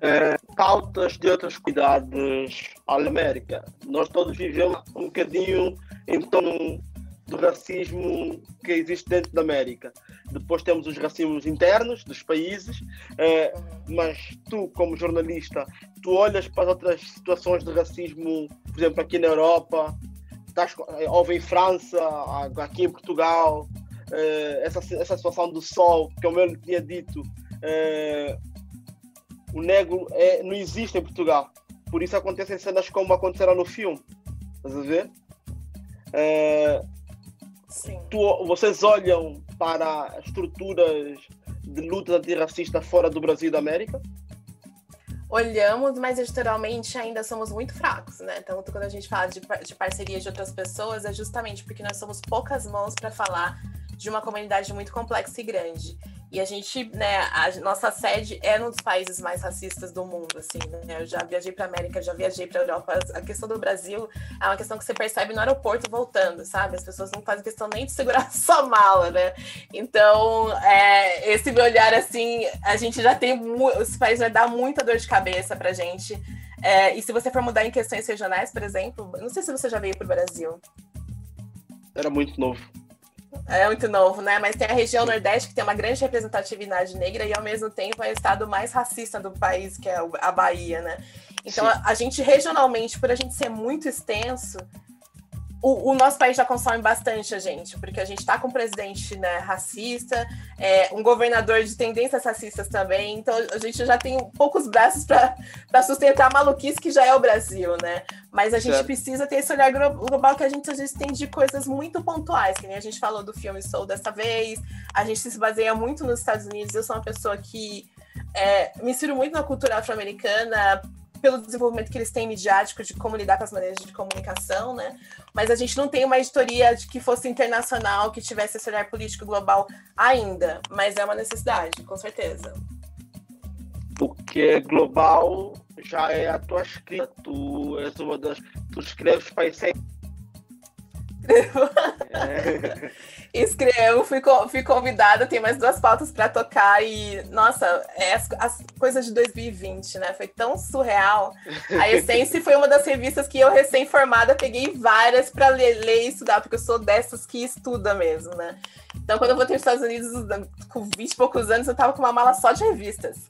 é, pautas de outras comunidades à América. Nós todos vivemos um bocadinho em torno do racismo que existe dentro da América. Depois temos os racismos internos dos países, é, mas tu, como jornalista, tu olhas para as outras situações de racismo, por exemplo, aqui na Europa, estás, houve em França, aqui em Portugal, é, essa, essa situação do sol, que eu tinha dito, é, o negro é, não existe em Portugal. Por isso acontecem cenas como aconteceram no filme. Estás a ver? É. Tu, vocês olham para estruturas de luta antirracista fora do Brasil e da América? Olhamos, mas editorialmente ainda somos muito fracos, né? Então, quando a gente fala de, de parceria de outras pessoas, é justamente porque nós somos poucas mãos para falar de uma comunidade muito complexa e grande. E a gente, né, a nossa sede é um dos países mais racistas do mundo, assim, né? Eu já viajei para América, já viajei para Europa. A questão do Brasil é uma questão que você percebe no aeroporto voltando, sabe? As pessoas não fazem questão nem de segurar sua mala, né? Então, é, esse olhar, assim, a gente já tem. Esse país vai dar muita dor de cabeça pra gente. É, e se você for mudar em questões regionais, por exemplo, não sei se você já veio para o Brasil. Era muito novo. É muito novo, né? Mas tem a região Nordeste que tem uma grande representatividade negra e ao mesmo tempo é o estado mais racista do país, que é a Bahia, né? Então a, a, gente regionalmente, por a gente ser muito extenso, o, o, nosso país já consome bastante a gente, porque a gente está com um presidente né, racista, é, um governador de tendências racistas também, então a gente já tem poucos braços para sustentar a maluquice que já é o Brasil, né? Mas a gente certo. precisa ter esse olhar global que a gente às vezes tem de coisas muito pontuais, que nem a gente falou do filme Soul dessa vez, a gente se baseia muito nos Estados Unidos, eu sou uma pessoa que é, me inspiro muito na cultura afro-americana, pelo desenvolvimento que eles têm midiático de como lidar com as maneiras de comunicação, né? Mas a gente não tem uma editoria de que fosse internacional, que tivesse esse olhar político global ainda, mas é uma necessidade, com certeza. Porque é global já é a tua escrita, tu és uma das. Tu escreves para É. Escrevo, fui, fui convidada, tem mais duas pautas para tocar e, nossa, é as, as, coisas de 2020, né? Foi tão surreal. A Essence foi uma das revistas que eu, recém-formada, peguei várias para ler, ler, e estudar, porque eu sou dessas que estuda mesmo, né? Então, quando eu voltei para os Estados Unidos, com 20 e poucos anos, eu tava com uma mala só de revistas.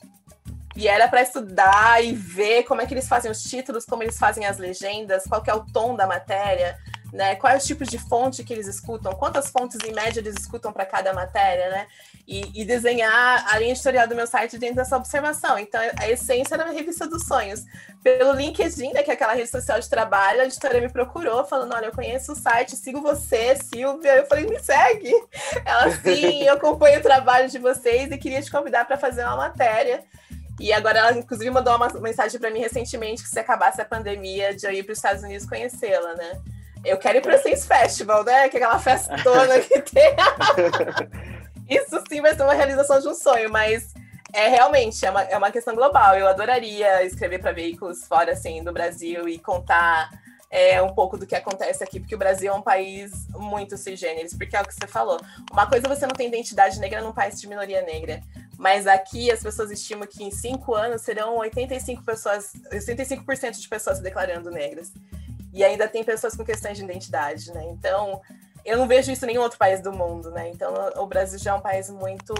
E era para estudar e ver como é que eles fazem os títulos, como eles fazem as legendas, qual que é o tom da matéria né? Quais os tipos de fonte que eles escutam, quantas fontes em média eles escutam para cada matéria, né? E, e, desenhar a linha editorial do meu site dentro dessa observação. Então, a essência era a revista dos sonhos. Pelo LinkedIn, né, que é aquela rede social de trabalho, a editora me procurou, falando: Olha, eu conheço o site, sigo você, Silvia. Eu falei: Me segue. Ela, sim, eu acompanho o trabalho de vocês e queria te convidar para fazer uma matéria. E agora ela, inclusive, mandou uma mensagem para mim recentemente que se acabasse a pandemia, de eu ir para os Estados Unidos conhecê-la, né? Eu quero ir para o Sense Festival, né? Que é aquela festona que tem. Isso sim vai ser uma realização de um sonho, mas é realmente é uma, é uma questão global. Eu adoraria escrever para veículos fora assim do Brasil e contar é, um pouco do que acontece aqui, porque o Brasil é um país muito cisgêneros, porque é o que você falou. Uma coisa é você não tem identidade negra num país de minoria negra, mas aqui as pessoas estimam que em cinco anos serão 85 pessoas, 85% de pessoas se declarando negras. E ainda tem pessoas com questões de identidade, né? Então, eu não vejo isso em nenhum outro país do mundo, né? Então, o Brasil já é um país muito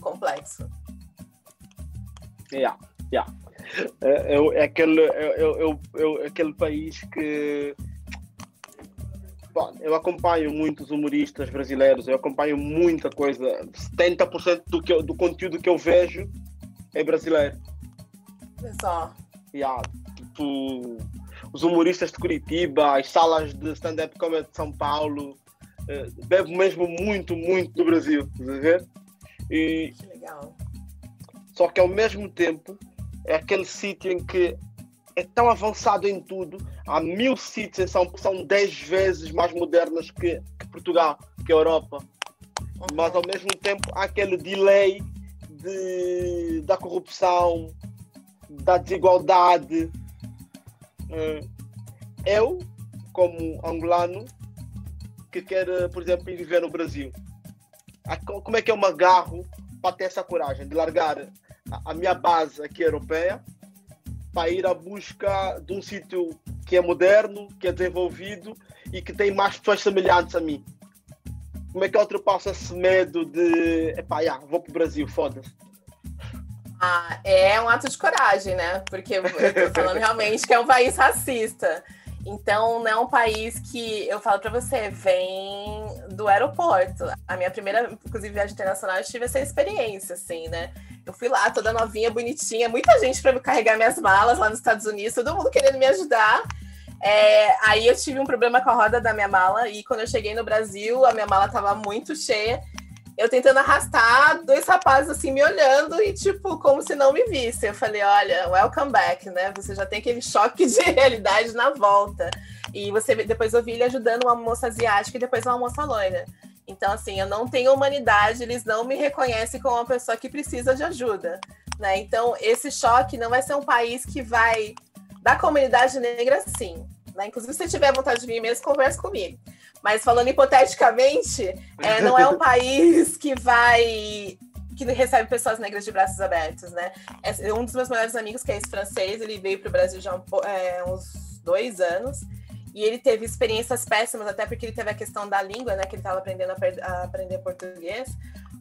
complexo. Yeah, yeah. É, é, é aquele, é, é, é, aquele país que. Bom, eu acompanho muitos humoristas brasileiros, eu acompanho muita coisa. 70% do, que eu, do conteúdo que eu vejo é brasileiro. É só. Yeah, tipo, os humoristas de Curitiba, as salas de stand-up comedy de São Paulo. Uh, bebo mesmo muito, muito do Brasil, estás a ver? E, que legal. Só que ao mesmo tempo é aquele sítio em que é tão avançado em tudo. Há mil sítios em São Paulo que são dez vezes mais modernos que, que Portugal, que a Europa. Mas ao mesmo tempo há aquele delay de, da corrupção, da desigualdade. Eu, como angolano, que quer, por exemplo, viver no Brasil, como é que eu me agarro para ter essa coragem de largar a minha base aqui europeia para ir à busca de um sítio que é moderno, que é desenvolvido e que tem mais pessoas semelhantes a mim? Como é que eu ultrapasso esse medo de, epá, yeah, vou para o Brasil, foda-se? Ah, é um ato de coragem, né? Porque eu tô falando realmente que é um país racista. Então, não é um país que eu falo para você, vem do aeroporto. A minha primeira, inclusive, viagem internacional, eu tive essa experiência, assim, né? Eu fui lá, toda novinha, bonitinha, muita gente para carregar minhas malas lá nos Estados Unidos, todo mundo querendo me ajudar. É, aí eu tive um problema com a roda da minha mala, e quando eu cheguei no Brasil, a minha mala estava muito cheia eu tentando arrastar, dois rapazes assim me olhando e tipo, como se não me vissem. Eu falei, olha, welcome back, né? Você já tem aquele choque de realidade na volta. E você depois ouvi ele ajudando uma moça asiática e depois uma moça loira. Então, assim, eu não tenho humanidade, eles não me reconhecem como uma pessoa que precisa de ajuda. Né? Então, esse choque não vai ser um país que vai. Da comunidade negra, sim. Né? Inclusive, se tiver vontade de vir mesmo, converse comigo. Mas falando hipoteticamente, é, não é um país que vai que recebe pessoas negras de braços abertos, né? É, um dos meus melhores amigos, que é esse francês, ele veio para o Brasil já é, uns dois anos e ele teve experiências péssimas, até porque ele teve a questão da língua, né? Que ele estava aprendendo a, a, aprender português.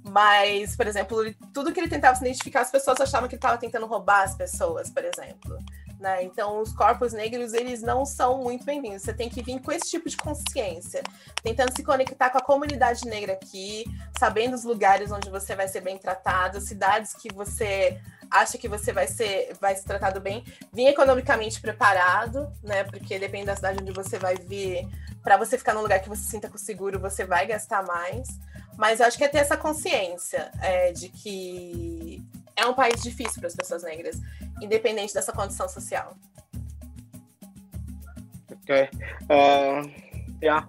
Mas, por exemplo, tudo que ele tentava se identificar, as pessoas achavam que ele estava tentando roubar as pessoas, por exemplo. Né? Então, os corpos negros, eles não são muito bem-vindos. Você tem que vir com esse tipo de consciência, tentando se conectar com a comunidade negra aqui, sabendo os lugares onde você vai ser bem tratado, cidades que você acha que você vai ser, vai ser tratado bem, vir economicamente preparado, né? Porque depende da cidade onde você vai vir, para você ficar num lugar que você sinta seguro, você vai gastar mais. Mas eu acho que é ter essa consciência é, de que é um país difícil para as pessoas negras. independente dessa condição social. Ok. Uh, yeah.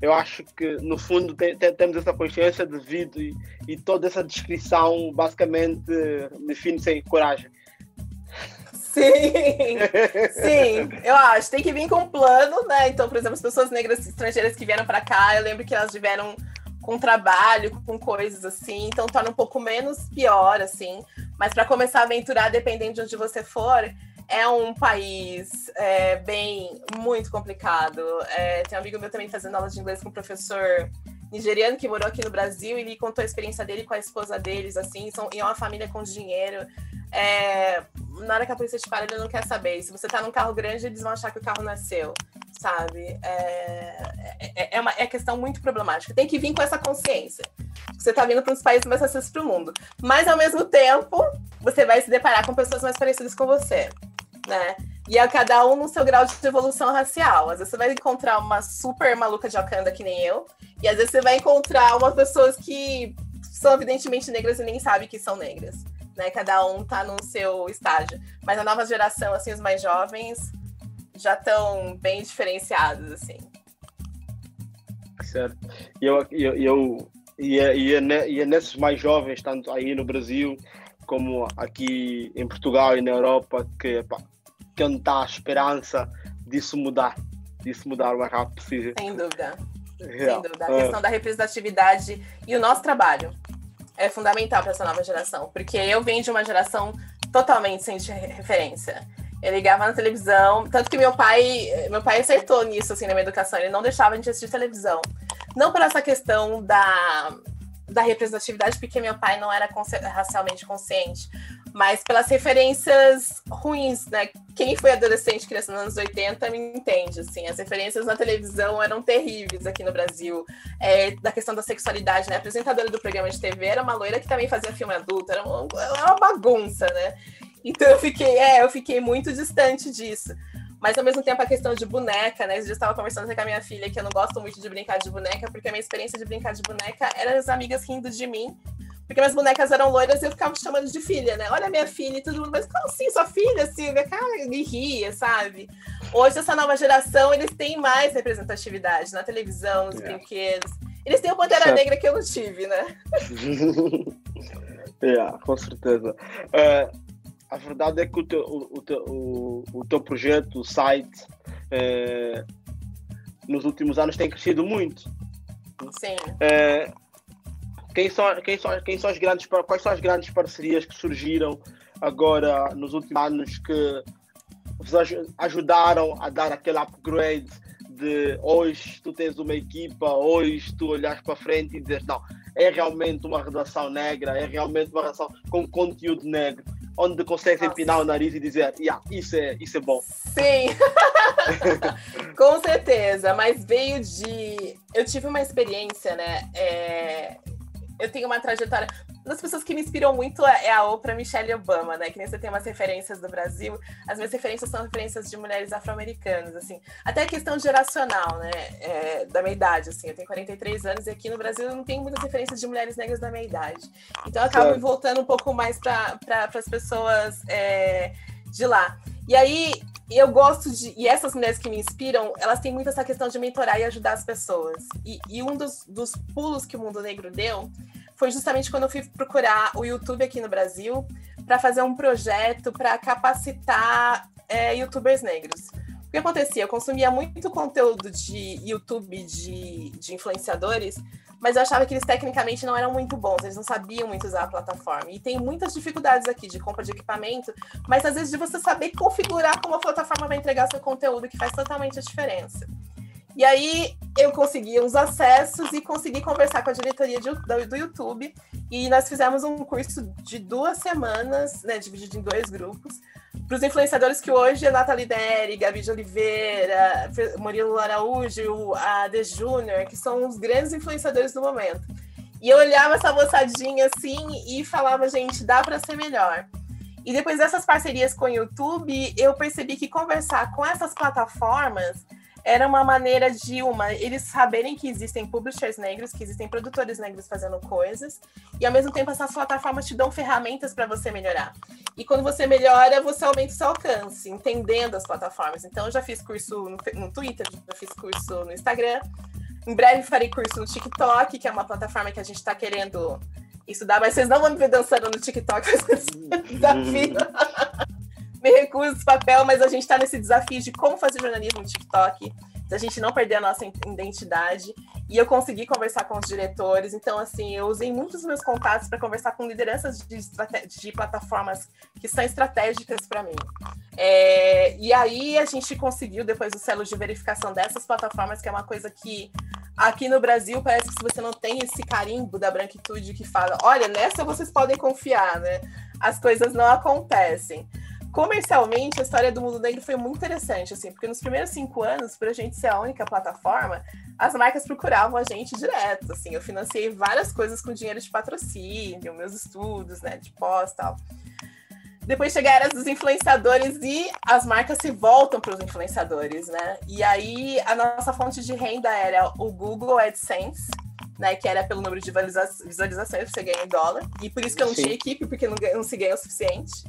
Eu acho que, no fundo, te, te, temos essa consciência devido e, e toda essa descrição basicamente define-se em coragem. Sim, sim, eu acho. Tem que vir com um plano, né? Então, por exemplo, as pessoas negras estrangeiras que vieram para cá, eu lembro que elas vieram com trabalho, com coisas assim, então torna um pouco menos pior, assim. Mas para começar a aventurar, dependendo de onde você for, é um país é, bem muito complicado. É, tem um amigo meu também fazendo aula de inglês com professor nigeriano que morou aqui no Brasil e ele contou a experiência dele com a esposa deles, assim, são, e é uma família com dinheiro. É, na hora que a polícia te para, ele não quer saber. Se você tá num carro grande, eles vão achar que o carro não é sabe? É, é, é uma é questão muito problemática. Tem que vir com essa consciência. Você tá vindo para os países mais acessos para o mundo. Mas, ao mesmo tempo, você vai se deparar com pessoas mais parecidas com você, né? E é cada um no seu grau de evolução racial. Às vezes você vai encontrar uma super maluca de Wakanda que nem eu, e às vezes você vai encontrar umas pessoas que são evidentemente negras e nem sabem que são negras né? Cada um tá no seu estágio. Mas a nova geração, assim, os mais jovens já estão bem diferenciados, assim. Certo. E eu, eu, eu e, é, é, e é nesses mais jovens, tanto aí no Brasil como aqui em Portugal e na Europa, que, pá, que onde está a esperança disso mudar, disso mudar o mais rápido possível. Sem dúvida. Yeah. Sem dúvida. A questão da representatividade e o nosso trabalho é fundamental para essa nova geração, porque eu venho de uma geração totalmente sem referência. Eu ligava na televisão, tanto que meu pai, meu pai acertou nisso assim na minha educação, ele não deixava a gente assistir televisão. Não por essa questão da da representatividade, porque meu pai não era consci racialmente consciente, mas pelas referências ruins, né? Quem foi adolescente criança nos anos 80 me entende, assim, as referências na televisão eram terríveis aqui no Brasil, é, da questão da sexualidade, né? A apresentadora do programa de TV era uma loira que também fazia filme adulto, era uma, era uma bagunça, né? Então eu fiquei, é, eu fiquei muito distante disso. Mas ao mesmo tempo a questão de boneca, né? Eu já estava conversando com a minha filha que eu não gosto muito de brincar de boneca, porque a minha experiência de brincar de boneca era as amigas rindo de mim, porque minhas bonecas eram loiras e eu ficava chamando de filha, né? Olha minha filha e todo mundo, mas como assim, sua filha, Silvia? Cara, me ria, sabe? Hoje, essa nova geração, eles têm mais representatividade na televisão, nos yeah. brinquedos. Eles têm o Pantera certo. Negra que eu não tive, né? yeah, com certeza. Uh, a verdade é que o teu, o, teu, o, o teu projeto, o site, é, nos últimos anos tem crescido muito. Sim. É, quem são, quem são, quem são as grandes, quais são as grandes parcerias que surgiram agora nos últimos anos que vos ajudaram a dar aquele upgrade de hoje tu tens uma equipa, hoje tu olhas para frente e dizes não, é realmente uma redação negra, é realmente uma redação com conteúdo negro onde consegue empinar o nariz e dizer, yeah, isso, é, isso é bom. Sim, com certeza, mas veio de. Eu tive uma experiência, né? É... Eu tenho uma trajetória das pessoas que me inspiram muito é, é a Oprah Michelle Obama, né? Que nem você tem umas referências do Brasil. As minhas referências são referências de mulheres afro-americanas, assim. Até a questão geracional, né? É, da minha idade, assim. Eu tenho 43 anos e aqui no Brasil eu não tenho muitas referências de mulheres negras da minha idade. Então eu acabo voltando um pouco mais para pra, as pessoas é, de lá. E aí, eu gosto de. E essas mulheres que me inspiram, elas têm muito essa questão de mentorar e ajudar as pessoas. E, e um dos, dos pulos que o mundo negro deu foi justamente quando eu fui procurar o YouTube aqui no Brasil para fazer um projeto para capacitar é, youtubers negros. O que acontecia? Eu consumia muito conteúdo de YouTube de, de influenciadores, mas eu achava que eles tecnicamente não eram muito bons, eles não sabiam muito usar a plataforma. E tem muitas dificuldades aqui de compra de equipamento, mas às vezes de você saber configurar como a plataforma vai entregar seu conteúdo, que faz totalmente a diferença. E aí eu consegui uns acessos e consegui conversar com a diretoria de, do, do, YouTube. E nós fizemos um curso de duas semanas, né, dividido em dois grupos, para os influenciadores que hoje é Nathalie Neri, Gabi de Oliveira, Murilo Araújo, a The Júnior, que são os grandes influenciadores do momento. E eu olhava essa moçadinha assim e falava, gente, dá para ser melhor. E depois dessas parcerias com o YouTube, eu percebi que conversar com essas plataformas era uma maneira de uma eles saberem que existem publishers negros, que existem produtores negros fazendo coisas, e ao mesmo tempo essas plataformas te dão ferramentas para você melhorar. E quando você melhora, você aumenta o seu alcance, entendendo as plataformas. Então eu já fiz curso no, no Twitter, já fiz curso no Instagram. Em breve farei curso no TikTok, que é uma plataforma que a gente está querendo estudar, mas vocês não vão me ver dançando no TikTok, desafio. Me recuso esse papel, mas a gente está nesse desafio de como fazer jornalismo no TikTok, da gente não perder a nossa identidade. E eu consegui conversar com os diretores. Então, assim, eu usei muitos meus contatos para conversar com lideranças de, de, plataformas que são estratégicas para mim. É, e aí a gente conseguiu, depois do selo de verificação dessas plataformas, que é uma coisa que aqui no Brasil parece que se você não tem esse carimbo da branquitude que fala, olha, nessa vocês podem confiar, né? As coisas não acontecem comercialmente, a história do Mundo Negro foi muito interessante, assim, porque nos primeiros cinco anos, para a gente ser a única plataforma, as marcas procuravam a gente direto, assim, eu financiei várias coisas com dinheiro de patrocínio, meus estudos, né, de pós tal. Depois chegaram os influenciadores e as marcas se voltam para os influenciadores, né? E aí a nossa fonte de renda era o Google AdSense, né? Que era pelo número de visualizações que você ganha em dólar. E por isso que eu não Sim. tinha equipe, porque não, não se ganha o suficiente.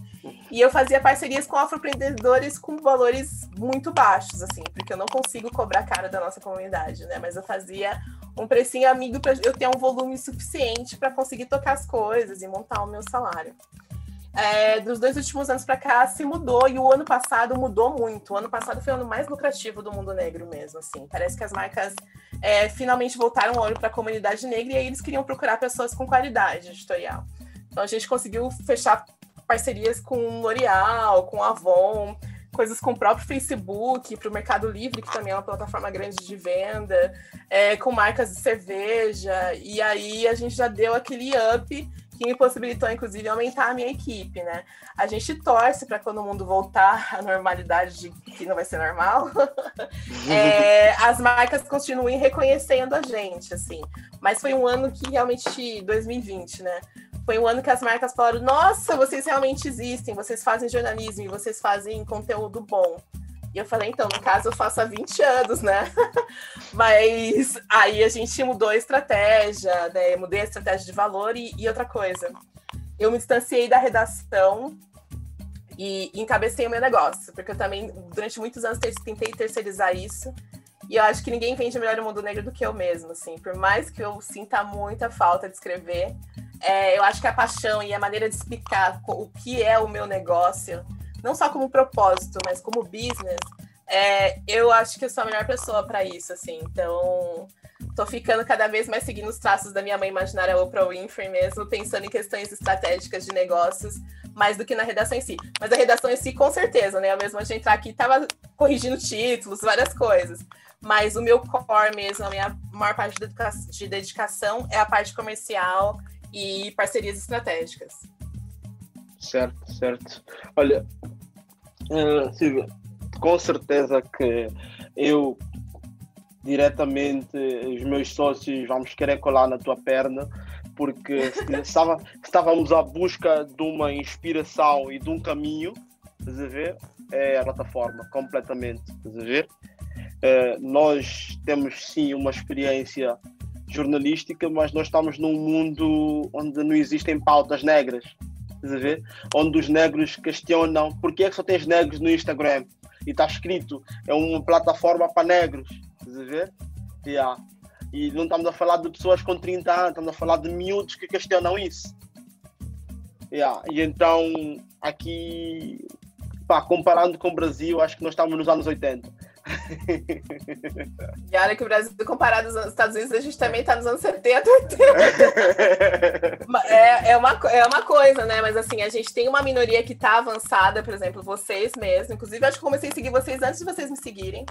E eu fazia parcerias com afroempreendedores com valores muito baixos, assim, porque eu não consigo cobrar cara da nossa comunidade, né? Mas eu fazia um precinho amigo para eu ter um volume suficiente para conseguir tocar as coisas e montar o meu salário. É, dos dois últimos anos para cá se mudou e o ano passado mudou muito. O ano passado foi o ano mais lucrativo do mundo negro mesmo, assim. Parece que as marcas é, finalmente voltaram o olho para a comunidade negra e aí eles queriam procurar pessoas com qualidade editorial. Então a gente conseguiu fechar parcerias com L'Oreal, com Avon, coisas com o próprio Facebook, para o Mercado Livre, que também é uma plataforma grande de venda, é, com marcas de cerveja. E aí a gente já deu aquele up que me possibilitou, inclusive, aumentar a minha equipe, né? A gente torce para quando o mundo voltar à normalidade, de que não vai ser normal, é, as marcas continuem reconhecendo a gente, assim. Mas foi um ano que realmente, 2020, né? foi um ano que as marcas falaram: nossa, vocês realmente existem, vocês fazem jornalismo e vocês fazem conteúdo bom. Eu falei, então, no caso, eu faço há 20 anos, né? Mas aí a gente mudou a estratégia, né? Mudei a estratégia de valor e, e outra coisa. Eu me distanciei da redação e, e encabecei o meu negócio, porque eu também, durante muitos anos, tentei terceirizar isso. E eu acho que ninguém vende melhor o mundo negro do que eu mesmo, assim. Por mais que eu sinta muita falta de escrever, é, eu acho que a paixão e a maneira de explicar o que é o meu negócio, não só como propósito, mas como business, é, eu acho que eu sou a melhor pessoa para isso, assim. Então, tô ficando cada vez mais seguindo os traços da minha mãe imaginária Oprah Winfrey mesmo, pensando em questões estratégicas de negócios, mais do que na redação em si. Mas a redação em si, com certeza, né? Eu mesmo de entrar aqui, tava corrigindo títulos, várias coisas. Mas o meu core mesmo, a minha maior parte de dedicação é a parte comercial e parcerias estratégicas. Certo, certo. Olha, uh, Silvia, com certeza que eu diretamente os meus sócios vamos querer colar na tua perna porque estava, estávamos à busca de uma inspiração e de um caminho, estás a ver? É a plataforma, completamente, estás a ver? Uh, nós temos sim uma experiência jornalística, mas nós estamos num mundo onde não existem pautas negras, estás a ver? Onde os negros questionam porque é que só tens negros no Instagram e está escrito, é uma plataforma para negros, estás a ver? E não estamos a falar de pessoas com 30 anos, estamos a falar de miúdos que questionam isso. Yeah. E então, aqui, pá, comparando com o Brasil, acho que nós estamos nos anos 80 e olha que o Brasil, comparado aos Estados Unidos, a gente também está nos anos 70, 80. é, é, uma, é uma coisa, né? Mas assim, a gente tem uma minoria que está avançada, por exemplo, vocês mesmos. Inclusive, acho que comecei a seguir vocês antes de vocês me seguirem.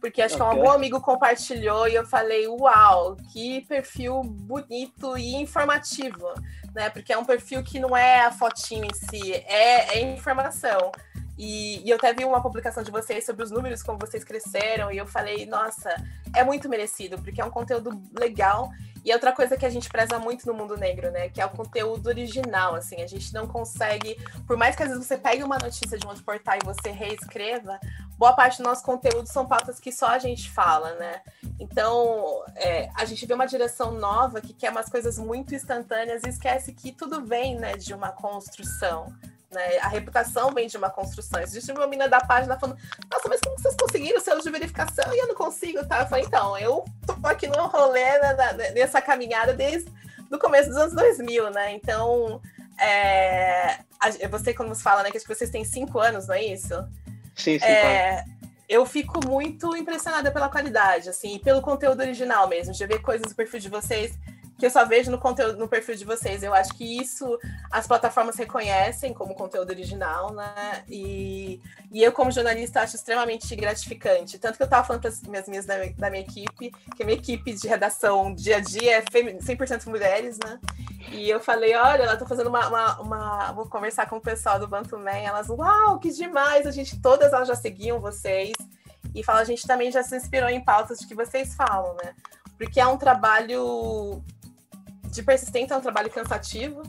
Porque acho okay. que um bom amigo compartilhou e eu falei, uau, que perfil bonito e informativo, né? Porque é um perfil que não é a fotinho em si, é, é informação. E, e, eu até vi uma publicação de vocês sobre os números, como vocês cresceram, e eu falei, nossa, é muito merecido, porque é um conteúdo legal. E outra coisa que a gente preza muito no mundo negro, né? Que é o conteúdo original, assim. A gente não consegue, por mais que às vezes você pegue uma notícia de um outro portal e você reescreva, boa parte do nosso conteúdo são pautas que só a gente fala, né? Então, é, a gente vê uma direção nova que quer umas coisas muito instantâneas e esquece que tudo vem, né, de uma construção. Né? A reputação vem de uma construção. Existe uma menina da página falando: Nossa, mas como vocês conseguiram selos de verificação e eu não consigo? Tá? Eu falei: Então, eu tô aqui no rolê, né, nessa caminhada desde o começo dos anos 2000, né? Então, é, você, quando você fala, né, que vocês têm cinco anos, não é isso? Sim, sim. É, eu fico muito impressionada pela qualidade, assim, pelo conteúdo original mesmo, de ver coisas do perfil de vocês que eu só vejo no conteúdo no perfil de vocês. Eu acho que isso as plataformas reconhecem como conteúdo original, né? E, e eu, como jornalista, acho extremamente gratificante. Tanto que eu estava falando para as minhas minhas da, da, minha equipe, que a minha equipe de redação dia a dia é 100% mulheres, né? E eu falei, olha, ela tá fazendo uma, uma, uma, Vou conversar com o pessoal do Bantu Man. Elas, uau, que demais! A gente, todas elas já seguiam vocês. E fala, a gente também já se inspirou em pautas de que vocês falam, né? Porque é um trabalho de persistência é um trabalho cansativo,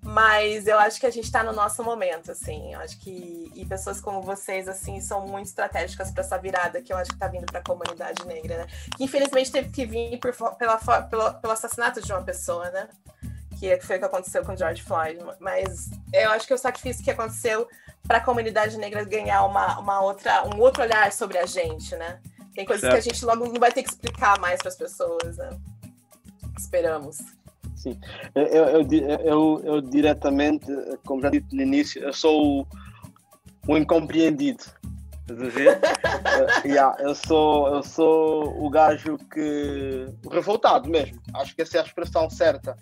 mas eu acho que a gente está no nosso momento, assim. Eu acho que e pessoas como vocês, assim, são muito estratégicas para essa virada que eu acho que está vindo para a comunidade negra, né? Que infelizmente teve que vir por, pela, pelo, pelo assassinato de uma pessoa, né? Que foi o que aconteceu com George Floyd. Mas eu acho que é o sacrifício que aconteceu para a comunidade negra ganhar uma, uma outra, um outro olhar sobre a gente, né? Tem coisas certo. que a gente logo não vai ter que explicar mais para as pessoas, né? Esperamos. Sim, eu, eu, eu, eu, diretamente, como já disse no início, eu sou o, o incompreendido. Uh, yeah, eu, sou, eu sou o gajo que. o revoltado mesmo. Acho que essa é a expressão certa.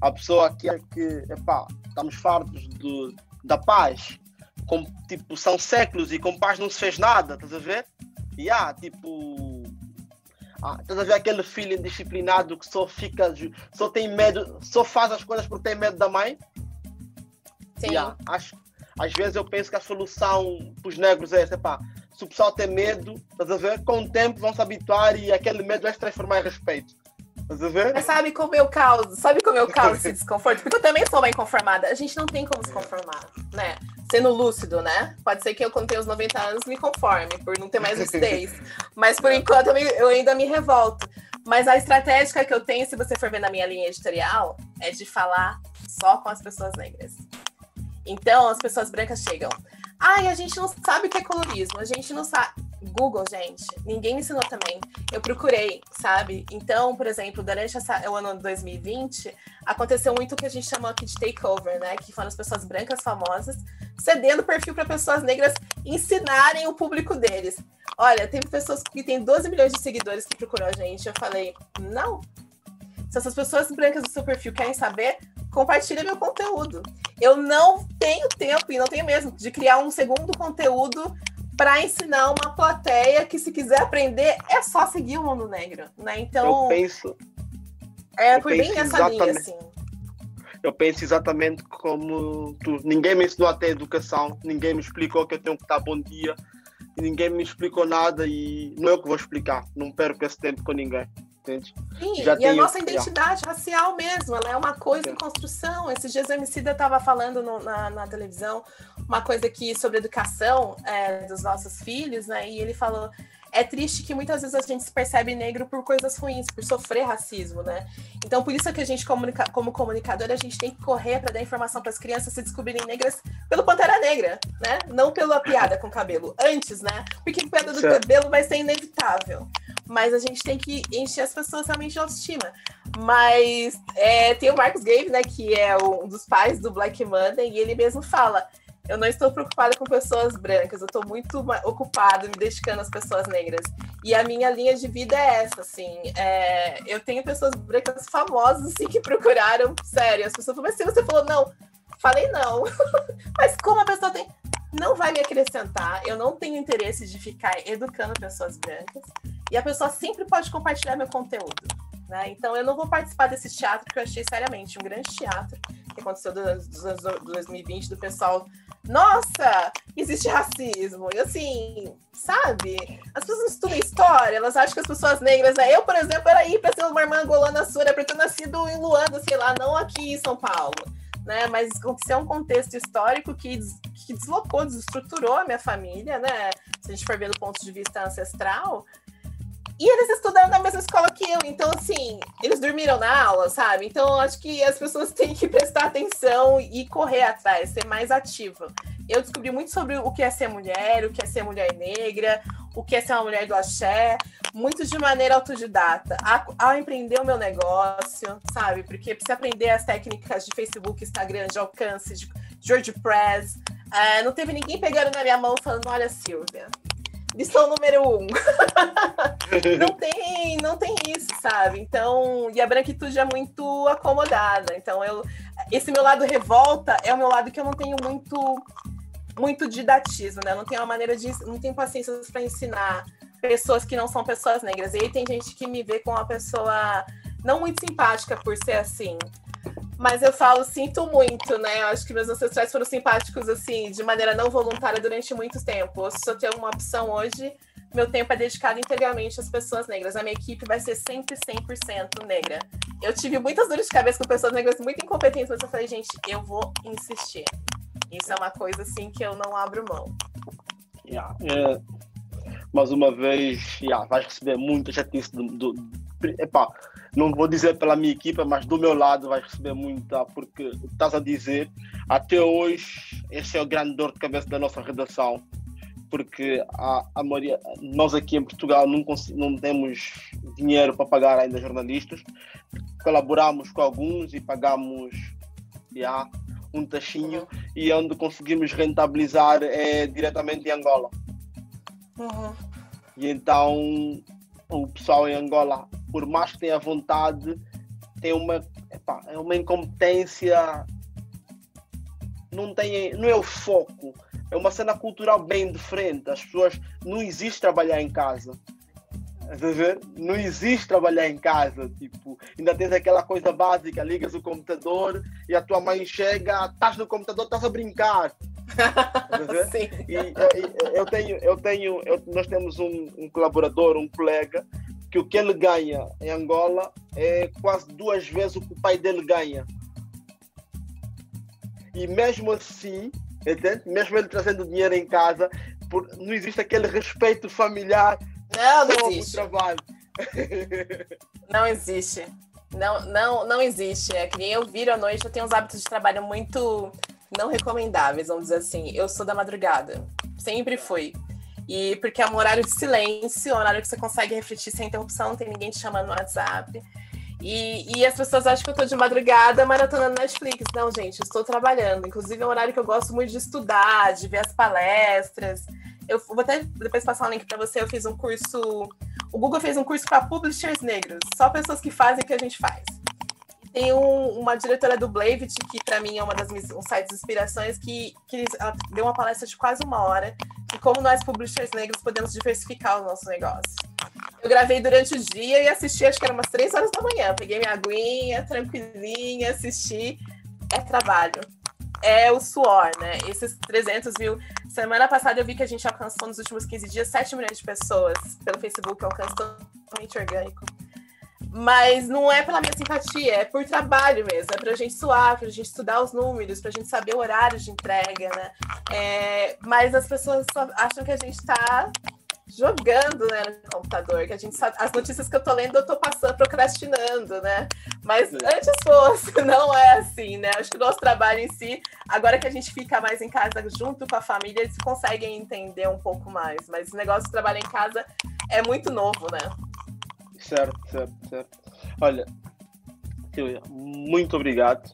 A pessoa que é que, epá, estamos fartos do, da paz. Com, tipo, são séculos e com paz não se fez nada, estás a ver? E yeah, tipo, ah, estás a ver aquele filho indisciplinado que só fica, só tem medo, só faz as coisas porque tem medo da mãe? Sim. Yeah, acho, às vezes eu penso que a solução para os negros é essa, pá, se o pessoal tem medo, estás a ver? Com o tempo vão se habituar e aquele medo vai se transformar em respeito. Estás a ver? Mas sabe como eu causo? Sabe como eu causo esse desconforto? Porque eu também sou bem conformada. A gente não tem como se conformar, né? Sendo lúcido, né? Pode ser que eu, quando tenho os 90 anos, me conforme por não ter mais lucidez. Mas por enquanto eu, me, eu ainda me revolto. Mas a estratégia que eu tenho, se você for ver na minha linha editorial, é de falar só com as pessoas negras. Então, as pessoas brancas chegam. Ai, a gente não sabe o que é colorismo, a gente não sabe. Google, gente, ninguém me ensinou também. Eu procurei, sabe? Então, por exemplo, durante essa, o ano de 2020, aconteceu muito o que a gente chamou aqui de takeover, né? Que foram as pessoas brancas famosas cedendo perfil para pessoas negras ensinarem o público deles. Olha, teve pessoas que têm 12 milhões de seguidores que procurou a gente. Eu falei, não. Se essas pessoas brancas do seu perfil querem saber, compartilha meu conteúdo. Eu não tenho tempo, e não tenho mesmo, de criar um segundo conteúdo para ensinar uma plateia que, se quiser aprender, é só seguir o mundo negro, né? Então. Eu penso. É, foi bem nessa linha, assim. Eu penso exatamente como tu. Ninguém me ensinou a ter educação, ninguém me explicou que eu tenho que estar bom dia, ninguém me explicou nada e não é eu que vou explicar. Não perco esse tempo com ninguém. Entende? Sim, Já e tenho... a nossa identidade já. racial mesmo, ela é uma coisa Sim. em construção. Esses dias o Emicida estava falando no, na, na, televisão uma coisa aqui sobre educação é, dos nossos filhos, né? E ele falou é triste que muitas vezes a gente se percebe negro por coisas ruins, por sofrer racismo, né? Então, por isso é que a gente, comunica, como comunicador, a gente tem que correr para dar informação para as crianças se descobrirem negras pelo Pantera Negra, né? Não pela piada com cabelo. Antes, né? Porque a piada do certo. cabelo vai ser inevitável. Mas a gente tem que encher as pessoas realmente de autoestima. Mas é, tem o Marcos Gabe, né? Que é um dos pais do Black Monday, e ele mesmo fala eu não estou preocupada com pessoas brancas, eu estou muito ocupada me dedicando às pessoas negras. E a minha linha de vida é essa, assim. É, eu tenho pessoas brancas famosas, assim, que procuraram, sério. As pessoas falam, mas se você falou não, falei não. mas como a pessoa tem. Não vai me acrescentar, eu não tenho interesse de ficar educando pessoas brancas. E a pessoa sempre pode compartilhar meu conteúdo. Né? Então eu não vou participar desse teatro que eu achei seriamente um grande teatro que aconteceu dos anos 2020, do pessoal nossa, existe racismo. E assim, sabe? As pessoas não estudam história, elas acham que as pessoas negras. Né? Eu, por exemplo, era ir para ser uma irmã angolana sura, para ter nascido em Luanda, sei lá, não aqui em São Paulo. Né? Mas aconteceu um contexto histórico que, que deslocou, desestruturou a minha família, né? Se a gente for ver do ponto de vista ancestral, e eles estudaram na mesma escola que eu, então, assim, eles dormiram na aula, sabe? Então, acho que as pessoas têm que prestar atenção e correr atrás, ser mais ativa. Eu descobri muito sobre o que é ser mulher, o que é ser mulher negra, o que é ser uma mulher do axé, muito de maneira autodidata, ao empreender o meu negócio, sabe? Porque precisa aprender as técnicas de Facebook, Instagram, de alcance, de, WordPress. É, não teve ninguém pegando na minha mão falando: olha, Silvia, lição número um. não tem, não tem isso, sabe? Então, e a branquitude é muito acomodada. Então, eu, esse meu lado revolta é o meu lado que eu não tenho muito, muito didatismo, né? Eu não tenho uma maneira de, não tenho paciência para ensinar pessoas que não são pessoas negras. E aí tem gente que me vê como uma pessoa não muito simpática por ser assim. Mas eu falo, sinto muito, né? Eu acho que meus ancestrais foram simpáticos, assim, de maneira não voluntária durante muito tempo. Eu tenho uma opção hoje, meu tempo é dedicado integralmente às pessoas negras. A minha equipe vai ser sempre 100% negra. Eu tive muitas dores de cabeça com pessoas negras muito incompetentes, mas eu falei, gente, eu vou insistir. Isso é uma coisa, assim, que eu não abro mão. Yeah. É, mais uma vez, yeah, vais receber muita chatice do, do, epá, não vou dizer pela minha equipa, mas do meu lado vais receber muita, porque estás a dizer, até hoje, esse é o grande dor de cabeça da nossa redação, porque a, a maioria, nós aqui em Portugal não, não temos dinheiro para pagar ainda jornalistas, colaboramos com alguns e pagamos yeah, um taxinho, uhum. e onde conseguimos rentabilizar é diretamente em Angola. Uhum. E então o pessoal em Angola por mais que tenha vontade, tem uma, epá, é uma incompetência. Não, tem, não é o foco. É uma cena cultural bem diferente. As pessoas. Não existe trabalhar em casa. Não existe trabalhar em casa. Tipo, ainda tens aquela coisa básica: ligas o computador e a tua mãe chega, estás no computador, estás a brincar. E, e, eu tenho, eu tenho, eu, nós temos um, um, colaborador, um colega, que o que ele ganha em Angola é quase duas vezes o que o pai dele ganha. E mesmo assim, entende? mesmo ele trazendo dinheiro em casa, por, não existe aquele respeito familiar não, não existe. trabalho. Não existe. Não, não, não existe. É que nem eu viro à noite, eu tenho uns hábitos de trabalho muito não recomendáveis, vamos dizer assim. Eu sou da madrugada. Sempre fui. E porque é um horário de silêncio, é um horário que você consegue refletir sem interrupção, não tem ninguém te chamando no WhatsApp. E, e as pessoas acham que eu tô de madrugada maratonando Netflix. Não, gente, eu estou trabalhando. Inclusive, é um horário que eu gosto muito de estudar, de ver as palestras. Eu vou até depois passar um link para você. Eu fiz um curso. O Google fez um curso para publishers negros, só pessoas que fazem o que a gente faz. Tem um, uma diretora do Blavit, que para mim é uma das minhas um sites de inspirações, que, que ela deu uma palestra de quase uma hora de como nós, publishers negros, podemos diversificar o nosso negócio. Eu gravei durante o dia e assisti, acho que era umas três horas da manhã. Peguei minha aguinha, tranquilinha, assisti. É trabalho. É o suor, né? Esses 300 mil. Semana passada eu vi que a gente alcançou nos últimos 15 dias 7 milhões de pessoas pelo Facebook, alcance totalmente orgânico. Mas não é pela minha simpatia, é por trabalho mesmo. É pra gente suar, pra gente estudar os números, pra gente saber o horário de entrega, né? É, mas as pessoas só acham que a gente tá jogando né, no computador, que a gente sabe, as notícias que eu tô lendo eu tô passando, procrastinando, né? Mas antes fosse, não é assim, né? Acho que o nosso trabalho em si, agora que a gente fica mais em casa junto com a família, eles conseguem entender um pouco mais. Mas o negócio de trabalhar em casa é muito novo, né? Certo, certo, certo. Olha, Silvia, muito obrigado.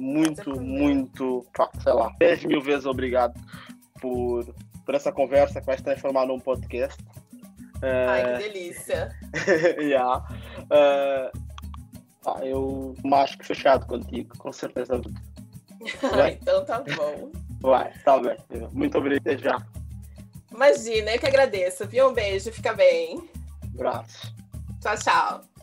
Muito, muito, sei lá, 10 mil vezes obrigado por, por essa conversa que vai se transformar num podcast. Ai, que eh, delícia! yeah. Uh, ah, eu mais que fechado contigo, com certeza. então tá bom. Vai, tá bem. Muito obrigado já. Imagina, eu que agradeço, viu? Um beijo, fica bem. Abraço. Tchau, tchau.